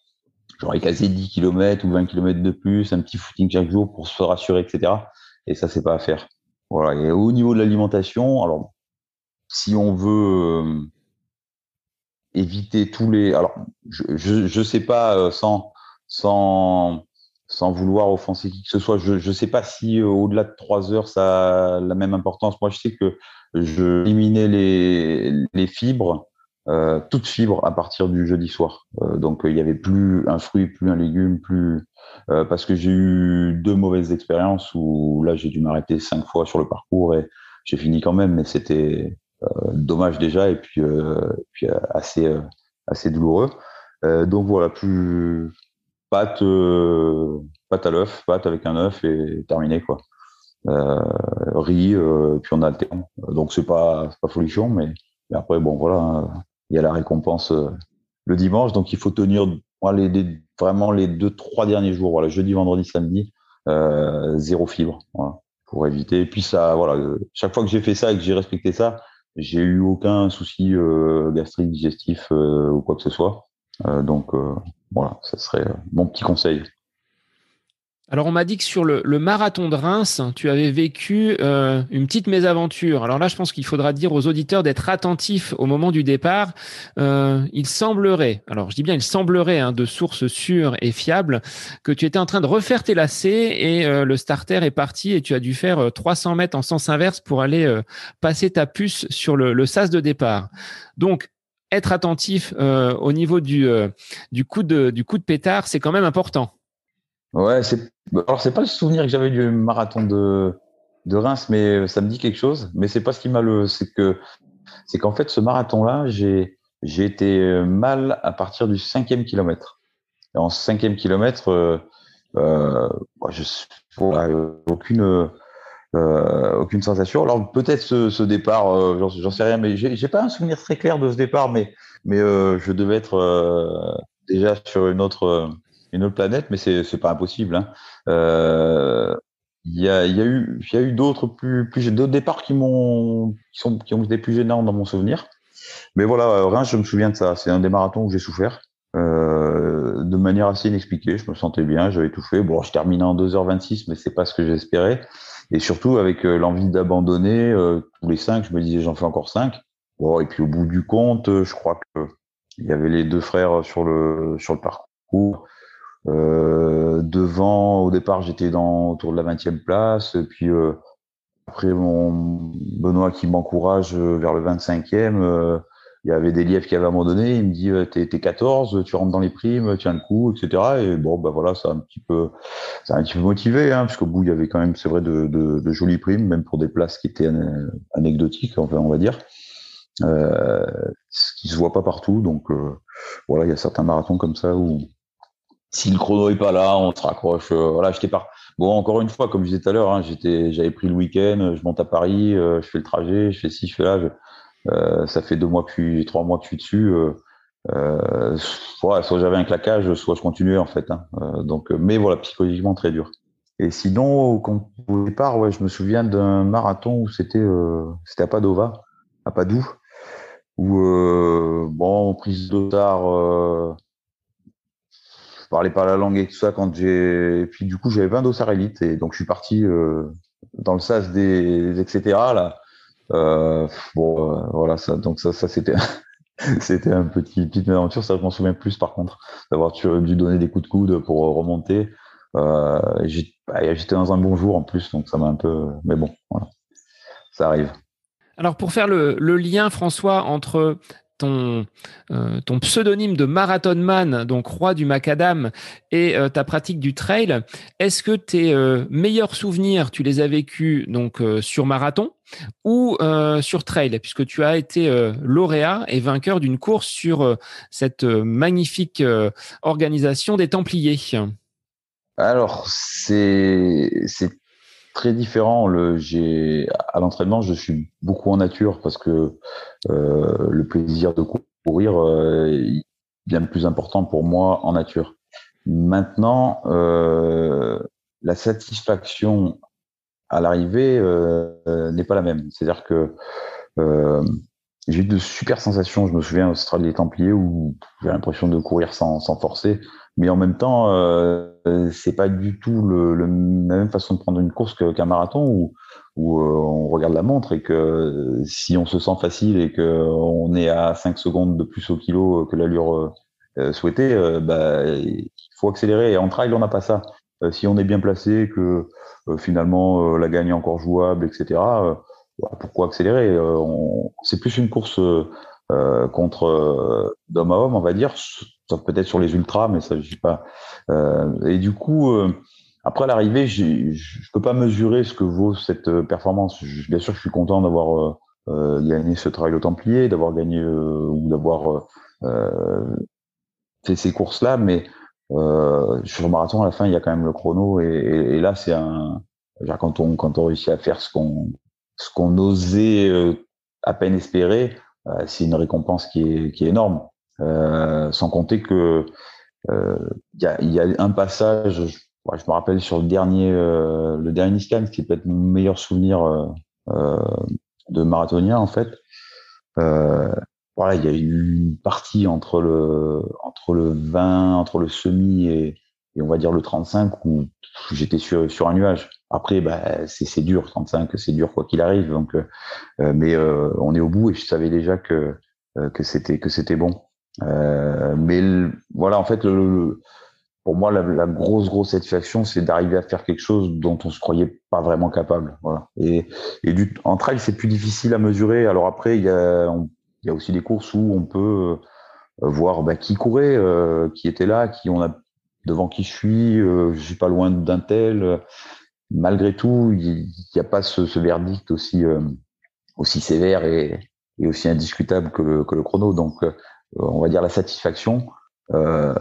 J'aurais casé 10 km ou 20 km de plus, un petit footing chaque jour pour se rassurer, etc. Et ça, c'est pas à faire. Voilà. Et au niveau de l'alimentation, alors, si on veut euh, éviter tous les. Alors, je je sais pas euh, sans sans sans vouloir offenser qui que ce soit. Je ne sais pas si euh, au-delà de trois heures ça a la même importance. Moi, je sais que je éliminais les fibres, euh, toutes fibres à partir du jeudi soir. Euh, donc il y avait plus un fruit, plus un légume, plus euh, parce que j'ai eu deux mauvaises expériences où là j'ai dû m'arrêter cinq fois sur le parcours et j'ai fini quand même, mais c'était euh, dommage déjà et puis, euh, puis euh, assez, assez douloureux. donc voilà, plus pâte, pâte à l'œuf, pâte avec un œuf et terminé quoi. riz, puis on alterne. Donc c'est pas, pas folichon, mais, après bon voilà, il y a la récompense le dimanche, donc il faut tenir les, vraiment les deux trois derniers jours, voilà, jeudi, vendredi, samedi, euh, zéro fibre, voilà, pour éviter. Et puis ça, voilà, chaque fois que j'ai fait ça et que j'ai respecté ça, j'ai eu aucun souci euh, gastrique, digestif euh, ou quoi que ce soit. Euh, donc voilà, ça serait mon petit conseil. Alors on m'a dit que sur le, marathon de Reims, tu avais vécu euh, une petite mésaventure. Alors là, je pense qu'il faudra dire aux auditeurs d'être attentifs au moment du départ. Euh, il semblerait, alors je dis bien il semblerait, hein, de sources sûres et fiables, que tu étais en train de refaire tes lacets et euh, le starter est parti et tu as dû faire 300 mètres en sens inverse pour aller passer ta puce sur le, le sas de départ. Donc être attentif au niveau du, du, coup de, du coup de pétard, c'est quand même important. Ouais, c'est alors c'est pas le souvenir que j'avais du marathon de de Reims, mais ça me dit quelque chose. Mais c'est pas ce qui m'a le, c'est que c'est qu'en fait ce marathon-là, j'ai j'ai été mal à partir du cinquième kilomètre. En cinquième kilomètre, euh, euh, je aucune euh, aucune sensation. Alors peut-être ce, ce départ, euh, j'en sais rien, mais j'ai pas un souvenir très clair de ce départ, mais mais euh, je devais être euh, déjà sur une autre une autre planète, mais c'est c'est pas impossible. Hein. Euh, il y a, y a eu, y a eu d'autres plus, plus départs qui m'ont, qui sont, qui ont été plus gênants dans mon souvenir. Mais voilà, Reims, je me souviens de ça. C'est un des marathons où j'ai souffert. de manière assez inexpliquée. Je me sentais bien, j'avais tout fait. Bon, je terminais en 2h26, mais c'est pas ce que j'espérais. Et surtout avec l'envie d'abandonner tous les cinq, je me disais j'en fais encore cinq. Bon, et puis au bout du compte, je crois que il y avait les deux frères sur le sur le parcours. Euh, devant, au départ, j'étais dans autour de la 20e place. Et puis euh, après, mon Benoît qui m'encourage vers le 25e. Euh, il y avait des lièvres qui avaient abandonné. Il me dit t'es, t'es 14, tu rentres dans les primes, tiens le coup, etc. Et bon, bah voilà, ça a un petit peu, ça a un petit peu motivé, hein, puisqu'au bout il y avait quand même, c'est vrai, de, de, de, jolies primes, même pour des places qui étaient anecdotiques, enfin, on va dire. Euh, ce qui se voit pas partout. Donc voilà, il y a certains marathons comme ça où si le chrono est pas là, on se raccroche. Euh, voilà, j'étais pas. Bon, encore une fois, comme je disais tout à l'heure, hein, j'étais, j'avais pris le week-end, je monte à Paris, euh, je fais le trajet, je fais ci, je fais là. Euh, ça fait deux mois puis trois mois je suis dessus. Euh, soit, soit j'avais un claquage, soit je continuais en fait. Hein. donc, mais voilà, psychologiquement très dur. Et sinon, au départ, ouais, je me souviens d'un marathon où c'était, c'était à Padova, à Padoue, où bon, prise d'otard parlais pas la langue et tout ça quand j'ai. Et puis du coup, j'avais pas un dossard élite et donc je suis parti euh, dans le sas des, etc. Là. Euh, bon, euh, voilà ça. Donc ça, ça c'était. c'était un petit petite aventure, ça je m'en souviens plus par contre, d'avoir dû donner des coups de coude pour remonter. Euh, bah, J'étais dans un bon jour en plus, donc ça m'a un peu. Mais bon, voilà, ça arrive. Alors pour faire le, lien, François, entre ton, euh, ton pseudonyme de marathonman, donc roi du macadam, et euh, ta pratique du trail, est-ce que tes euh, meilleurs souvenirs, tu les as vécus donc sur marathon ou sur trail, puisque tu as été lauréat et vainqueur d'une course sur cette magnifique organisation des Templiers. Alors, c'est très différent. Le, j'ai, à l'entraînement, je suis beaucoup en nature parce que euh, le plaisir de courir euh, est bien plus important pour moi en nature. Maintenant, euh, la satisfaction à l'arrivée euh, n'est pas la même. C'est-à-dire que euh, j'ai eu de super sensations. Je me souviens au Stade des Templiers où j'ai l'impression de courir sans, sans forcer mais en même temps, euh, c'est pas du tout le, la même façon de prendre une course qu'un marathon où, où euh, on regarde la montre et que si on se sent facile et que on est à 5 secondes de plus au kilo que l'allure euh, souhaitée, euh, bah, il faut accélérer. Et en trail, on n'a pas ça. si on est bien placé, que finalement la gagne est encore jouable, etc. Bah, pourquoi accélérer C'est plus une course contre d'homme à homme, on va dire sauf peut-être sur les ultras, mais ça, je sais pas. Euh, et du coup, euh, après l'arrivée, je ne peux pas mesurer ce que vaut cette euh, performance. bien sûr, je suis content d'avoir gagné ce travail au Templier, d'avoir gagné ou d'avoir fait ces courses-là, mais sur le marathon, à la fin, il y a quand même le chrono, et, là, c'est un quand on réussit à faire ce qu'on ce qu'on osait à peine espérer, c'est une récompense qui est qui est énorme. Euh, sans compter que euh, il y a, y, a, un passage, je, me rappelle sur le dernier, euh, le dernier scan, qui peut être mon meilleur souvenir de marathonien en fait. voilà, il y a eu une partie entre le entre le 20, entre le semi et, et on va dire le 35 où j'étais sur, sur un nuage. Après, bah, c'est dur, 35, c'est dur quoi qu'il arrive. Donc, euh, mais euh, on est au bout et je savais déjà que que c'était que c'était bon. Euh, mais voilà, en fait, le, pour moi, la, la, grosse, grosse satisfaction, c'est d'arriver à faire quelque chose dont on se croyait pas vraiment capable. Voilà. Et, et du, en trail, c'est plus difficile à mesurer. Alors après, il y a, il y a aussi des courses où on peut euh, voir bah, qui courait, euh, qui était là, qui on a devant qui je suis, euh, je suis pas loin d'un tel. Malgré tout, il n'y a pas ce, verdict aussi aussi sévère et, et, aussi indiscutable que le, que le chrono. Donc euh, on va dire la satisfaction. Euh,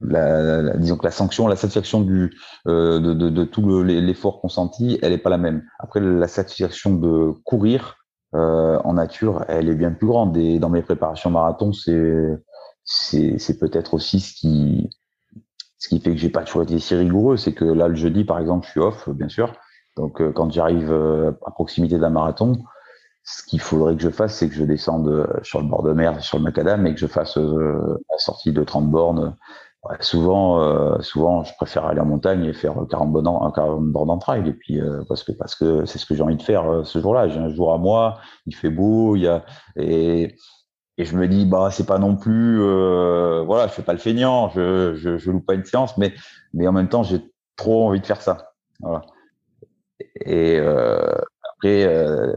la, disons que la sanction, la satisfaction du, euh, de, de, de, tout l'effort consenti, elle n'est pas la même. Après, la satisfaction de courir euh, en nature, elle est bien plus grande. Et dans mes préparations marathon, c'est c'est peut-être aussi ce qui ce qui fait que j'ai pas toujours été si rigoureux, c'est que là le jeudi, par exemple, je suis off, bien sûr. Donc quand j'arrive à proximité d'un marathon, ce qu'il faudrait que je fasse, c'est que je descende sur le bord de mer, sur le macadam, et que je fasse la sortie de 30 bornes souvent, euh, souvent, je préfère aller en montagne et faire 40 bornes, 40 bornes en trail. Et puis, euh, parce que c'est ce que j'ai envie de faire euh, ce jour-là. J'ai un jour à moi, il fait beau, il y a et je me dis bah c'est pas non plus voilà, je fais pas le feignant, je, je je loupe pas une séance, mais mais en même temps j'ai trop envie de faire ça. Voilà. Et après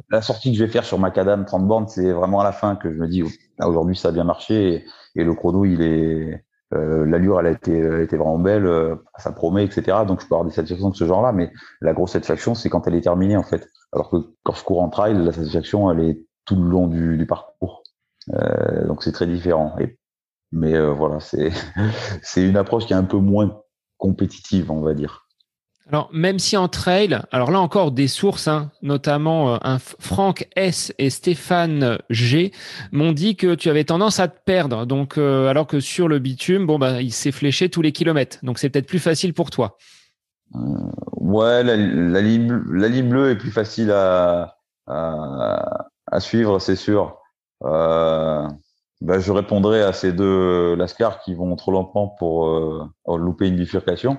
la sortie que je vais faire sur Macadam 30 bornes, c'est vraiment à la fin que je me dis aujourd'hui ça a bien marché et, le chrono il est euh, l'allure, elle a été, elle été vraiment belle, euh, ça promet, etc. Donc, je peux avoir des satisfactions de ce genre-là, mais la grosse satisfaction, c'est quand elle est terminée, en fait. Alors que quand je cours en trail, la satisfaction, elle est tout le long du, du parcours. Euh, donc, c'est très différent. Et, mais euh, voilà, c'est c'est une approche qui est un peu moins compétitive, on va dire. Alors, même si en trail, alors là encore des sources, hein, notamment euh, un Franck S et Stéphane G, m'ont dit que tu avais tendance à te perdre. Donc, euh, alors que sur le bitume, bon bah, il s'est fléché tous les kilomètres. Donc, c'est peut-être plus facile pour toi. Euh, ouais, la, ligne, la, ligne, bleue est plus facile à, à, à suivre, c'est sûr. Euh, bah, je répondrai à ces deux lascars qui vont trop lentement pour louper une bifurcation.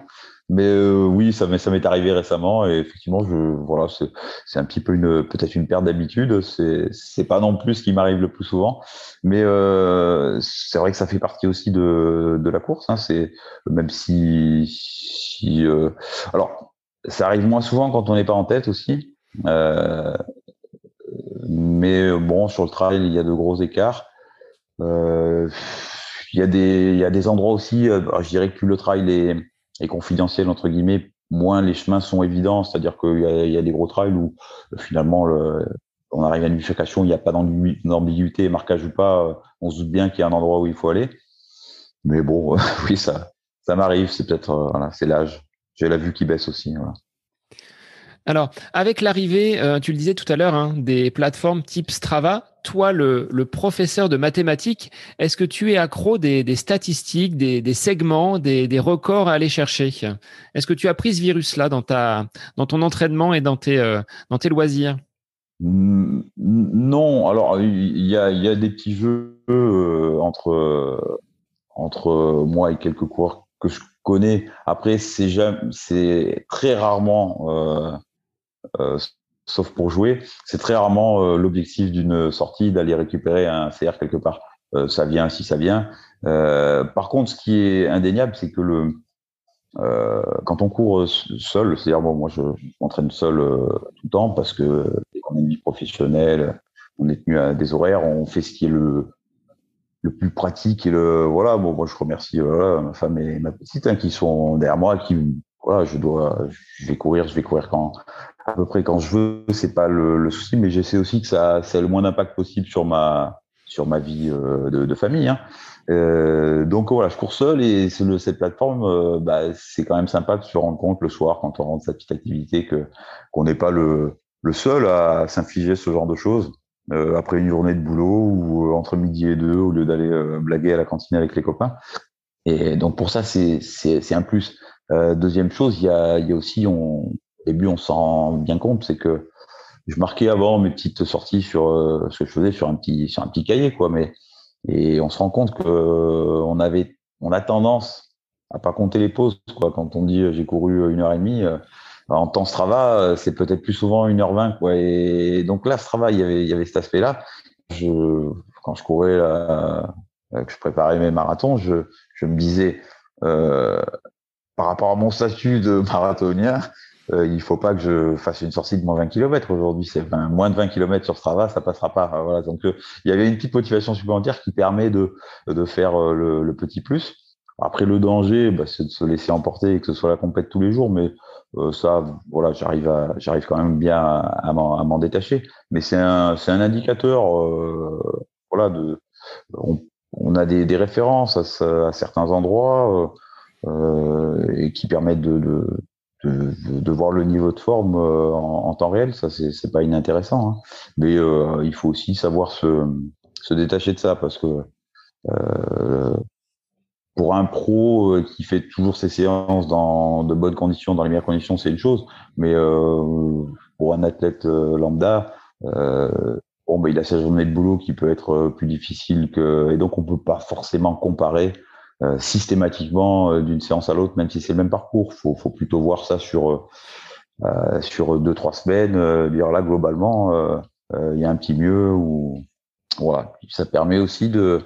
Mais euh, oui, ça m'est arrivé récemment et effectivement, je voilà, c'est c'est un petit peu une peut-être une perte d'habitude. C'est c'est pas non plus ce qui m'arrive le plus souvent, mais euh, c'est vrai que ça fait partie aussi de de la course. Hein, c'est même si si euh, alors ça arrive moins souvent quand on n'est pas en tête aussi. Euh, mais bon, sur le trail, il y a de gros écarts. Euh, il y a des il y a des endroits aussi. je dirais que plus le trail est et confidentiel entre guillemets, moins les chemins sont évidents. C'est-à-dire qu'il y, y, a des gros trails où finalement le, on arrive à une bifurcation, il n'y a pas d'ambiguïté, marquage ou pas, on se doute bien qu'il y a un endroit où il faut aller. Mais bon, oui, ça, ça m'arrive. C'est peut-être, euh, voilà, c'est l'âge. J'ai la vue qui baisse aussi. Voilà. Alors, avec l'arrivée, euh, tu le disais tout à l'heure, hein, des plateformes type Strava, toi, le, professeur de mathématiques, est-ce que tu es accro des, statistiques, des, segments, des, records à aller chercher? Est-ce que tu as pris ce virus-là dans, dans ton entraînement et dans tes, euh, dans tes loisirs? Non, alors il y a, des petits jeux euh, entre, entre moi et quelques coureurs que je connais. Après, c'est très rarement sauf pour jouer. C'est très rarement euh, l'objectif d'une sortie d'aller récupérer un CR quelque part. Euh, ça vient si ça vient. par contre, ce qui est indéniable, c'est que le quand on court seul, c'est-à-dire bon, moi je, m'entraîne seul tout le temps parce que dès qu'on a une vie professionnelle, on est tenu à des horaires, on fait ce qui est le le plus pratique et le voilà bon moi je remercie ma femme et ma petite hein, qui sont derrière moi qui voilà je dois je vais courir je vais courir quand à peu près quand je veux, c'est pas le, le, souci, mais j'essaie aussi que ça, ça le moins d'impact possible sur ma sur ma vie euh, de, de, famille. Hein. Euh, donc voilà, je cours seul et le, cette plateforme, euh, bah, c'est quand même sympa de se rendre compte le soir quand on rentre sa petite activité que qu'on n'est pas le, le seul à s'infliger ce genre de choses euh, après une journée de boulot ou entre midi et deux au lieu d'aller blaguer à la cantine avec les copains. Et donc pour ça, c'est c'est un plus. deuxième chose, il y a, il y a aussi on début, on s'en rend bien compte, c'est que je marquais avant mes petites sorties sur euh, ce que je faisais sur un petit sur un petit cahier, quoi. Mais et on se rend compte que euh, on avait, on a tendance à pas compter les pauses, quoi. Quand on dit euh, j'ai couru une heure et demie, en temps Strava, c'est peut-être plus souvent une heure vingt, quoi. Et donc là, Strava, il y avait il y avait cet aspect-là. Je quand je courais, là, que je préparais mes marathons, je je me disais par rapport à mon statut de marathonien, euh, il faut pas que je fasse une sortie de moins 20 km aujourd'hui. C'est moins de 20 km sur Strava, ça passera pas. Euh, voilà. Donc euh, il y avait une petite motivation supplémentaire qui permet de de faire euh, le, le, petit plus. Après le danger, bah, c'est de se laisser emporter et que ce soit la compète tous les jours, mais ça, voilà, j'arrive à j'arrive quand même bien à, m'en détacher. Mais c'est un c'est un indicateur, voilà, de on, on, a des, des références à, à certains endroits. et qui permettent de, de, de, de, voir le niveau de forme euh, en, en temps réel, ça c'est pas inintéressant. Hein. Mais euh, il faut aussi savoir se, se détacher de ça parce que euh, pour un pro euh, qui fait toujours ses séances dans de bonnes conditions, dans les meilleures conditions, c'est une chose. Mais euh, pour un athlète lambda, bon, bah, il a sa journée de boulot qui peut être plus difficile que, et donc on peut pas forcément comparer systématiquement d'une séance à l'autre, même si c'est le même parcours. Faut, faut plutôt voir ça sur sur deux trois semaines. dire là globalement, il y a un petit mieux ou voilà. Ça permet aussi de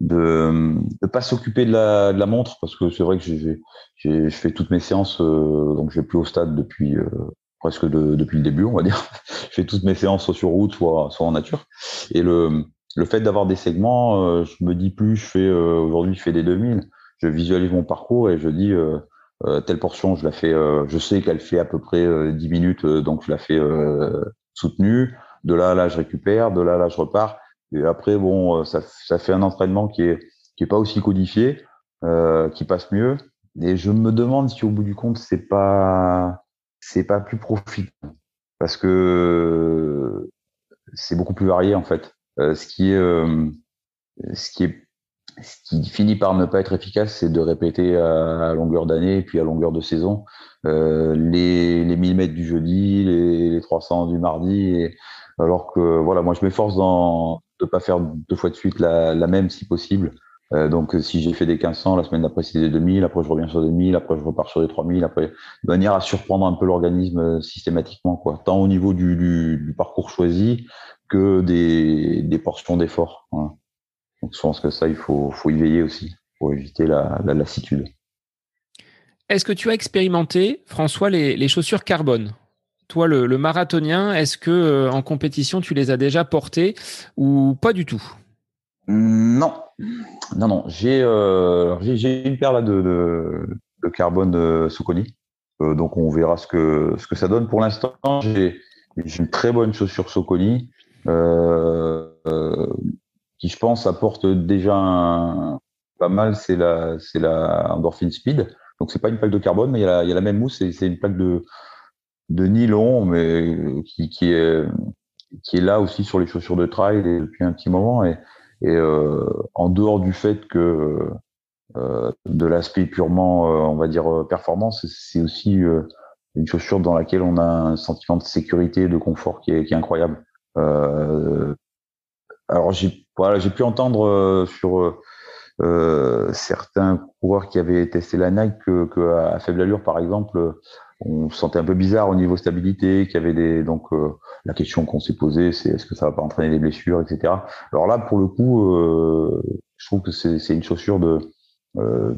de ne pas s'occuper de la, de la montre parce que c'est vrai que j'ai je fais toutes mes séances euh, donc je plus au stade depuis euh, presque de, depuis le début on va dire je fais toutes mes séances soit sur route soit soit en nature et le le fait d'avoir des segments euh, je me dis plus je fais aujourd'hui je fais des 2000 je visualise mon parcours et je dis telle portion je la fais je sais qu'elle fait à peu près 10 minutes donc je la fais soutenue. De là à là je récupère. De là à là je repars. Et après, bon, euh, ça, ça fait un entraînement qui est qui est pas aussi codifié, euh, qui passe mieux. Et je me demande si au bout du compte, c'est pas c'est pas plus profitant. Parce que c'est beaucoup plus varié en fait. Euh, ce qui est euh, ce qui est ce qui finit par ne pas être efficace, c'est de répéter à, longueur d'année et puis à longueur de saison euh, les, les 1000 mètres du jeudi, les, les 300 du mardi. Alors que voilà, moi je m'efforce de pas faire deux fois de suite la, même si possible. Donc si j'ai fait des 1500, la semaine d'après c'est des 2000, après je reviens sur des 1000, après je repars sur des 3000, après de manière à surprendre un peu l'organisme systématiquement, quoi, tant au niveau du parcours choisi que des, des portions d'effort. Donc je pense que ça, il faut, faut y veiller aussi pour éviter la, la lassitude. Est-ce que tu as expérimenté, François, les, les chaussures carbone? Toi, le, marathonien, est-ce que euh, en compétition, tu les as déjà portés ou pas du tout? Non, non, non. J'ai euh, une paire là de, de, carbone Soconi. Euh, donc on verra ce que ce que ça donne. Pour l'instant, j'ai une très bonne chaussure Soconi qui, je pense, apporte déjà pas mal. C'est la c'est la Endorphin Speed. Donc c'est pas une plaque de carbone, mais il y a la, il y a la même mousse. C'est une plaque de de nylon, mais qui, qui, est qui est là aussi sur les chaussures de trail depuis un petit moment. Et, et euh, en dehors du fait que euh, de l'aspect purement, euh, on va dire, performance, c'est aussi une chaussure dans laquelle on a un sentiment de sécurité et de confort qui est, qui est incroyable. Alors j'ai voilà, j'ai pu entendre sur certains coureurs qui avaient testé la Nike que, que à faible allure, par exemple, on se sentait un peu bizarre au niveau stabilité, qu'il y avait des donc euh, la question qu'on s'est posée, c'est est-ce que ça va pas entraîner des blessures, etc. Alors là, pour le coup, euh, je trouve que c'est une chaussure de euh,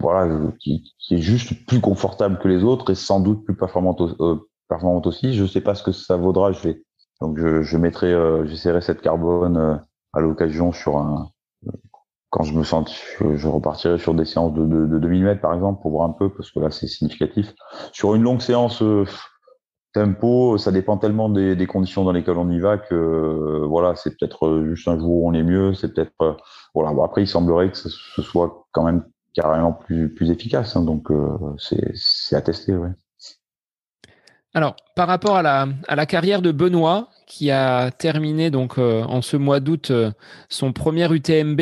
voilà qui, qui, est juste plus confortable que les autres et sans doute plus performante, performante aussi. Je sais pas ce que ça vaudra. Je vais donc je, je mettrai, j'essaierai cette carbone à l'occasion sur un quand je me sens, je, repartirai sur des séances de, de, de 2000 mètres par exemple pour voir un peu parce que là c'est significatif. Sur une longue séance euh, tempo, ça dépend tellement des, des, conditions dans lesquelles on y va que euh, voilà, c'est peut-être euh, juste un jour où on est mieux, c'est peut-être voilà. Bon, après, il semblerait que ce, soit quand même carrément plus plus efficace, hein, donc c'est à tester, ouais. Alors, par rapport à la, carrière de Benoît, qui a terminé donc euh, en ce mois d'août euh, son premier UTMB,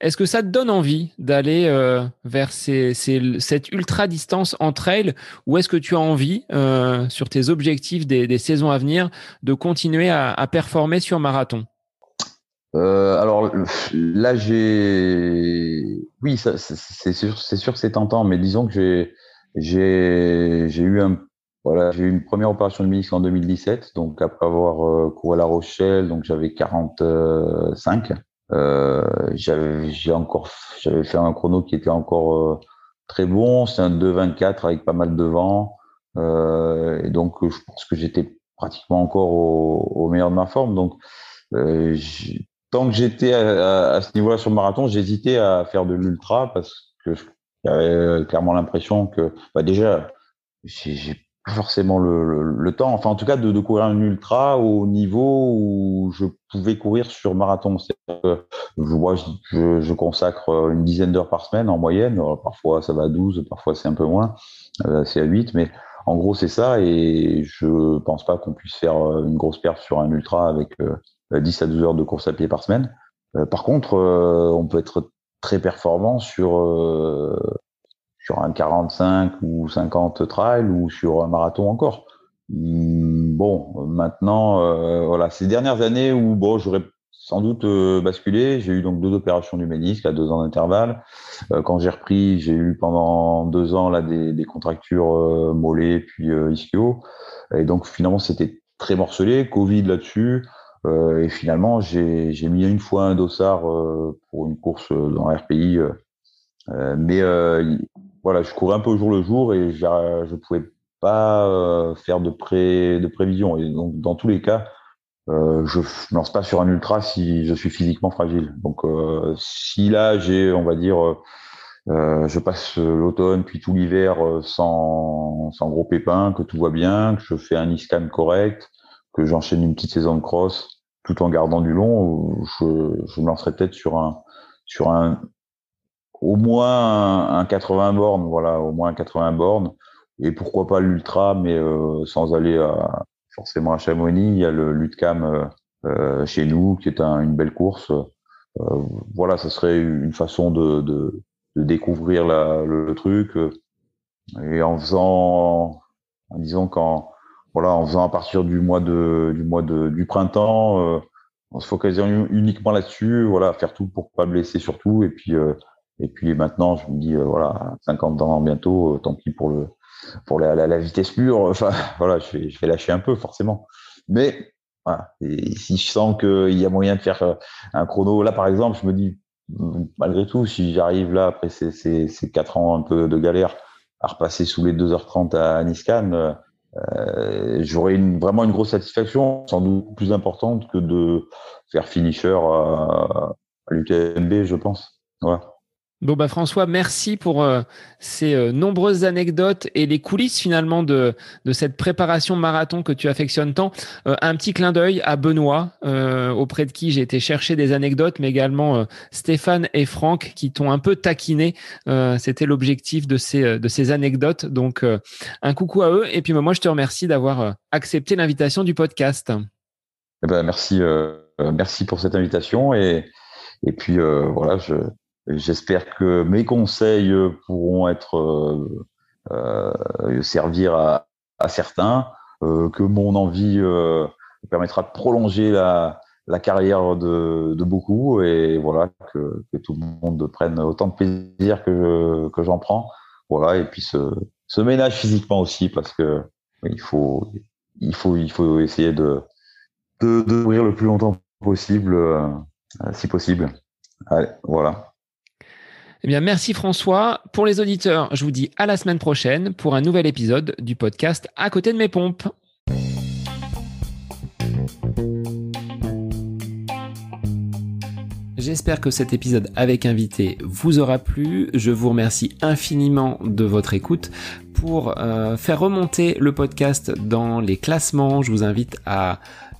est-ce que ça te donne envie d'aller euh, vers cette ultra distance en trail ou est-ce que tu as envie, sur tes objectifs des, saisons à venir, de continuer à, performer sur marathon? Alors là, j'ai, oui, c'est sûr, que c'est tentant, mais disons que j'ai eu un voilà, j'ai eu une première opération de ministre en 2017, donc après avoir euh, couru à La Rochelle, donc j'avais 45. Euh, j'avais encore j'avais fait un chrono qui était encore euh, très bon, c'est un 2,24 avec pas mal de vent, euh, et donc je pense que j'étais pratiquement encore au, au, meilleur de ma forme. Donc euh, tant que j'étais à, à, ce niveau-là sur le marathon, j'hésitais à faire de l'ultra parce que j'avais clairement l'impression que bah déjà j'ai forcément le, le, temps, enfin en tout cas de, de, courir un ultra au niveau où je pouvais courir sur marathon. Que je, je, je, consacre une dizaine d'heures par semaine en moyenne, parfois ça va à 12, parfois c'est un peu moins, euh, c'est à 8, mais en gros c'est ça. Et je pense pas qu'on puisse faire euh, une grosse perte sur un ultra avec 10 euh, à 12 heures de course à pied par semaine. par contre, on peut être très performant sur sur un 45 ou 50 trail ou sur un marathon encore. Hmm, bon, maintenant, voilà, ces dernières années où bon, j'aurais sans doute basculé. J'ai eu donc deux opérations du ménisque à deux ans d'intervalle. quand j'ai repris, j'ai eu pendant deux ans là des, des contractures mollets puis ischio. Et donc finalement, c'était très morcelé. Covid là-dessus. et finalement, j'ai mis une fois un dossard pour une course dans RPI. mais voilà, je courais un peu au jour le jour et je pouvais pas euh, faire de pré de prévision. Et donc dans tous les cas, euh, je me lance pas sur un ultra si je suis physiquement fragile. Donc euh, si là j'ai, on va dire, euh, je passe l'automne puis tout l'hiver sans, sans gros pépins, que tout va bien, que je fais un e-scan correct, que j'enchaîne une petite saison de cross tout en gardant du long, je, je me lancerai peut-être sur un sur un au moins un, 80 bornes, voilà, au moins un 80 bornes, et pourquoi pas l'ultra, mais euh, sans aller à, forcément à Chamonix, il y a le l'Utcam euh, euh, chez nous, qui est une belle course. voilà, ça serait une façon de, de, découvrir le, truc, et en faisant, en disant qu'en voilà, en faisant à partir du mois de du mois de du printemps, en se focalisant uniquement là-dessus, voilà, faire tout pour pas blesser surtout, et puis et puis maintenant, je me dis, euh, voilà, 50 ans bientôt, euh, tant pis pour le pour la, la, vitesse pure. Enfin, voilà, je vais, je vais lâcher un peu forcément. Mais voilà, et si je sens qu'il y a moyen de faire euh, un chrono, là par exemple, je me dis, malgré tout, si j'arrive là après ces, ces, ces 4 ans un peu de galère à repasser sous les 2h30 à Niscan, euh, j'aurais une, vraiment une grosse satisfaction, sans doute plus importante que de faire finisher à, l'UTMB, je pense. Bon bah François, merci pour euh, ces euh, nombreuses anecdotes et les coulisses finalement de, de cette préparation marathon que tu affectionnes tant. Euh, un petit clin d'œil à Benoît, auprès de qui j'ai été chercher des anecdotes, mais également Stéphane et Franck qui t'ont un peu taquiné. C'était l'objectif de ces, de ces anecdotes. Donc un coucou à eux. Et puis moi je te remercie d'avoir accepté l'invitation du podcast. Eh ben, merci, merci pour cette invitation et, et puis voilà, je J'espère que mes conseils pourront être euh, euh, servir à, à certains, euh, que mon envie euh, permettra de prolonger la, la carrière de, de, beaucoup et voilà que, que, tout le monde prenne autant de plaisir que que j'en prends. Voilà et puis se, se ménage physiquement aussi parce que il faut il faut il faut essayer de de, de le plus longtemps possible euh, si possible. Allez, voilà. Eh bien, merci François. Pour les auditeurs, je vous dis à la semaine prochaine pour un nouvel épisode du podcast À côté de mes pompes. J'espère que cet épisode avec invité vous aura plu. Je vous remercie infiniment de votre écoute. Pour euh, faire remonter le podcast dans les classements, je vous invite à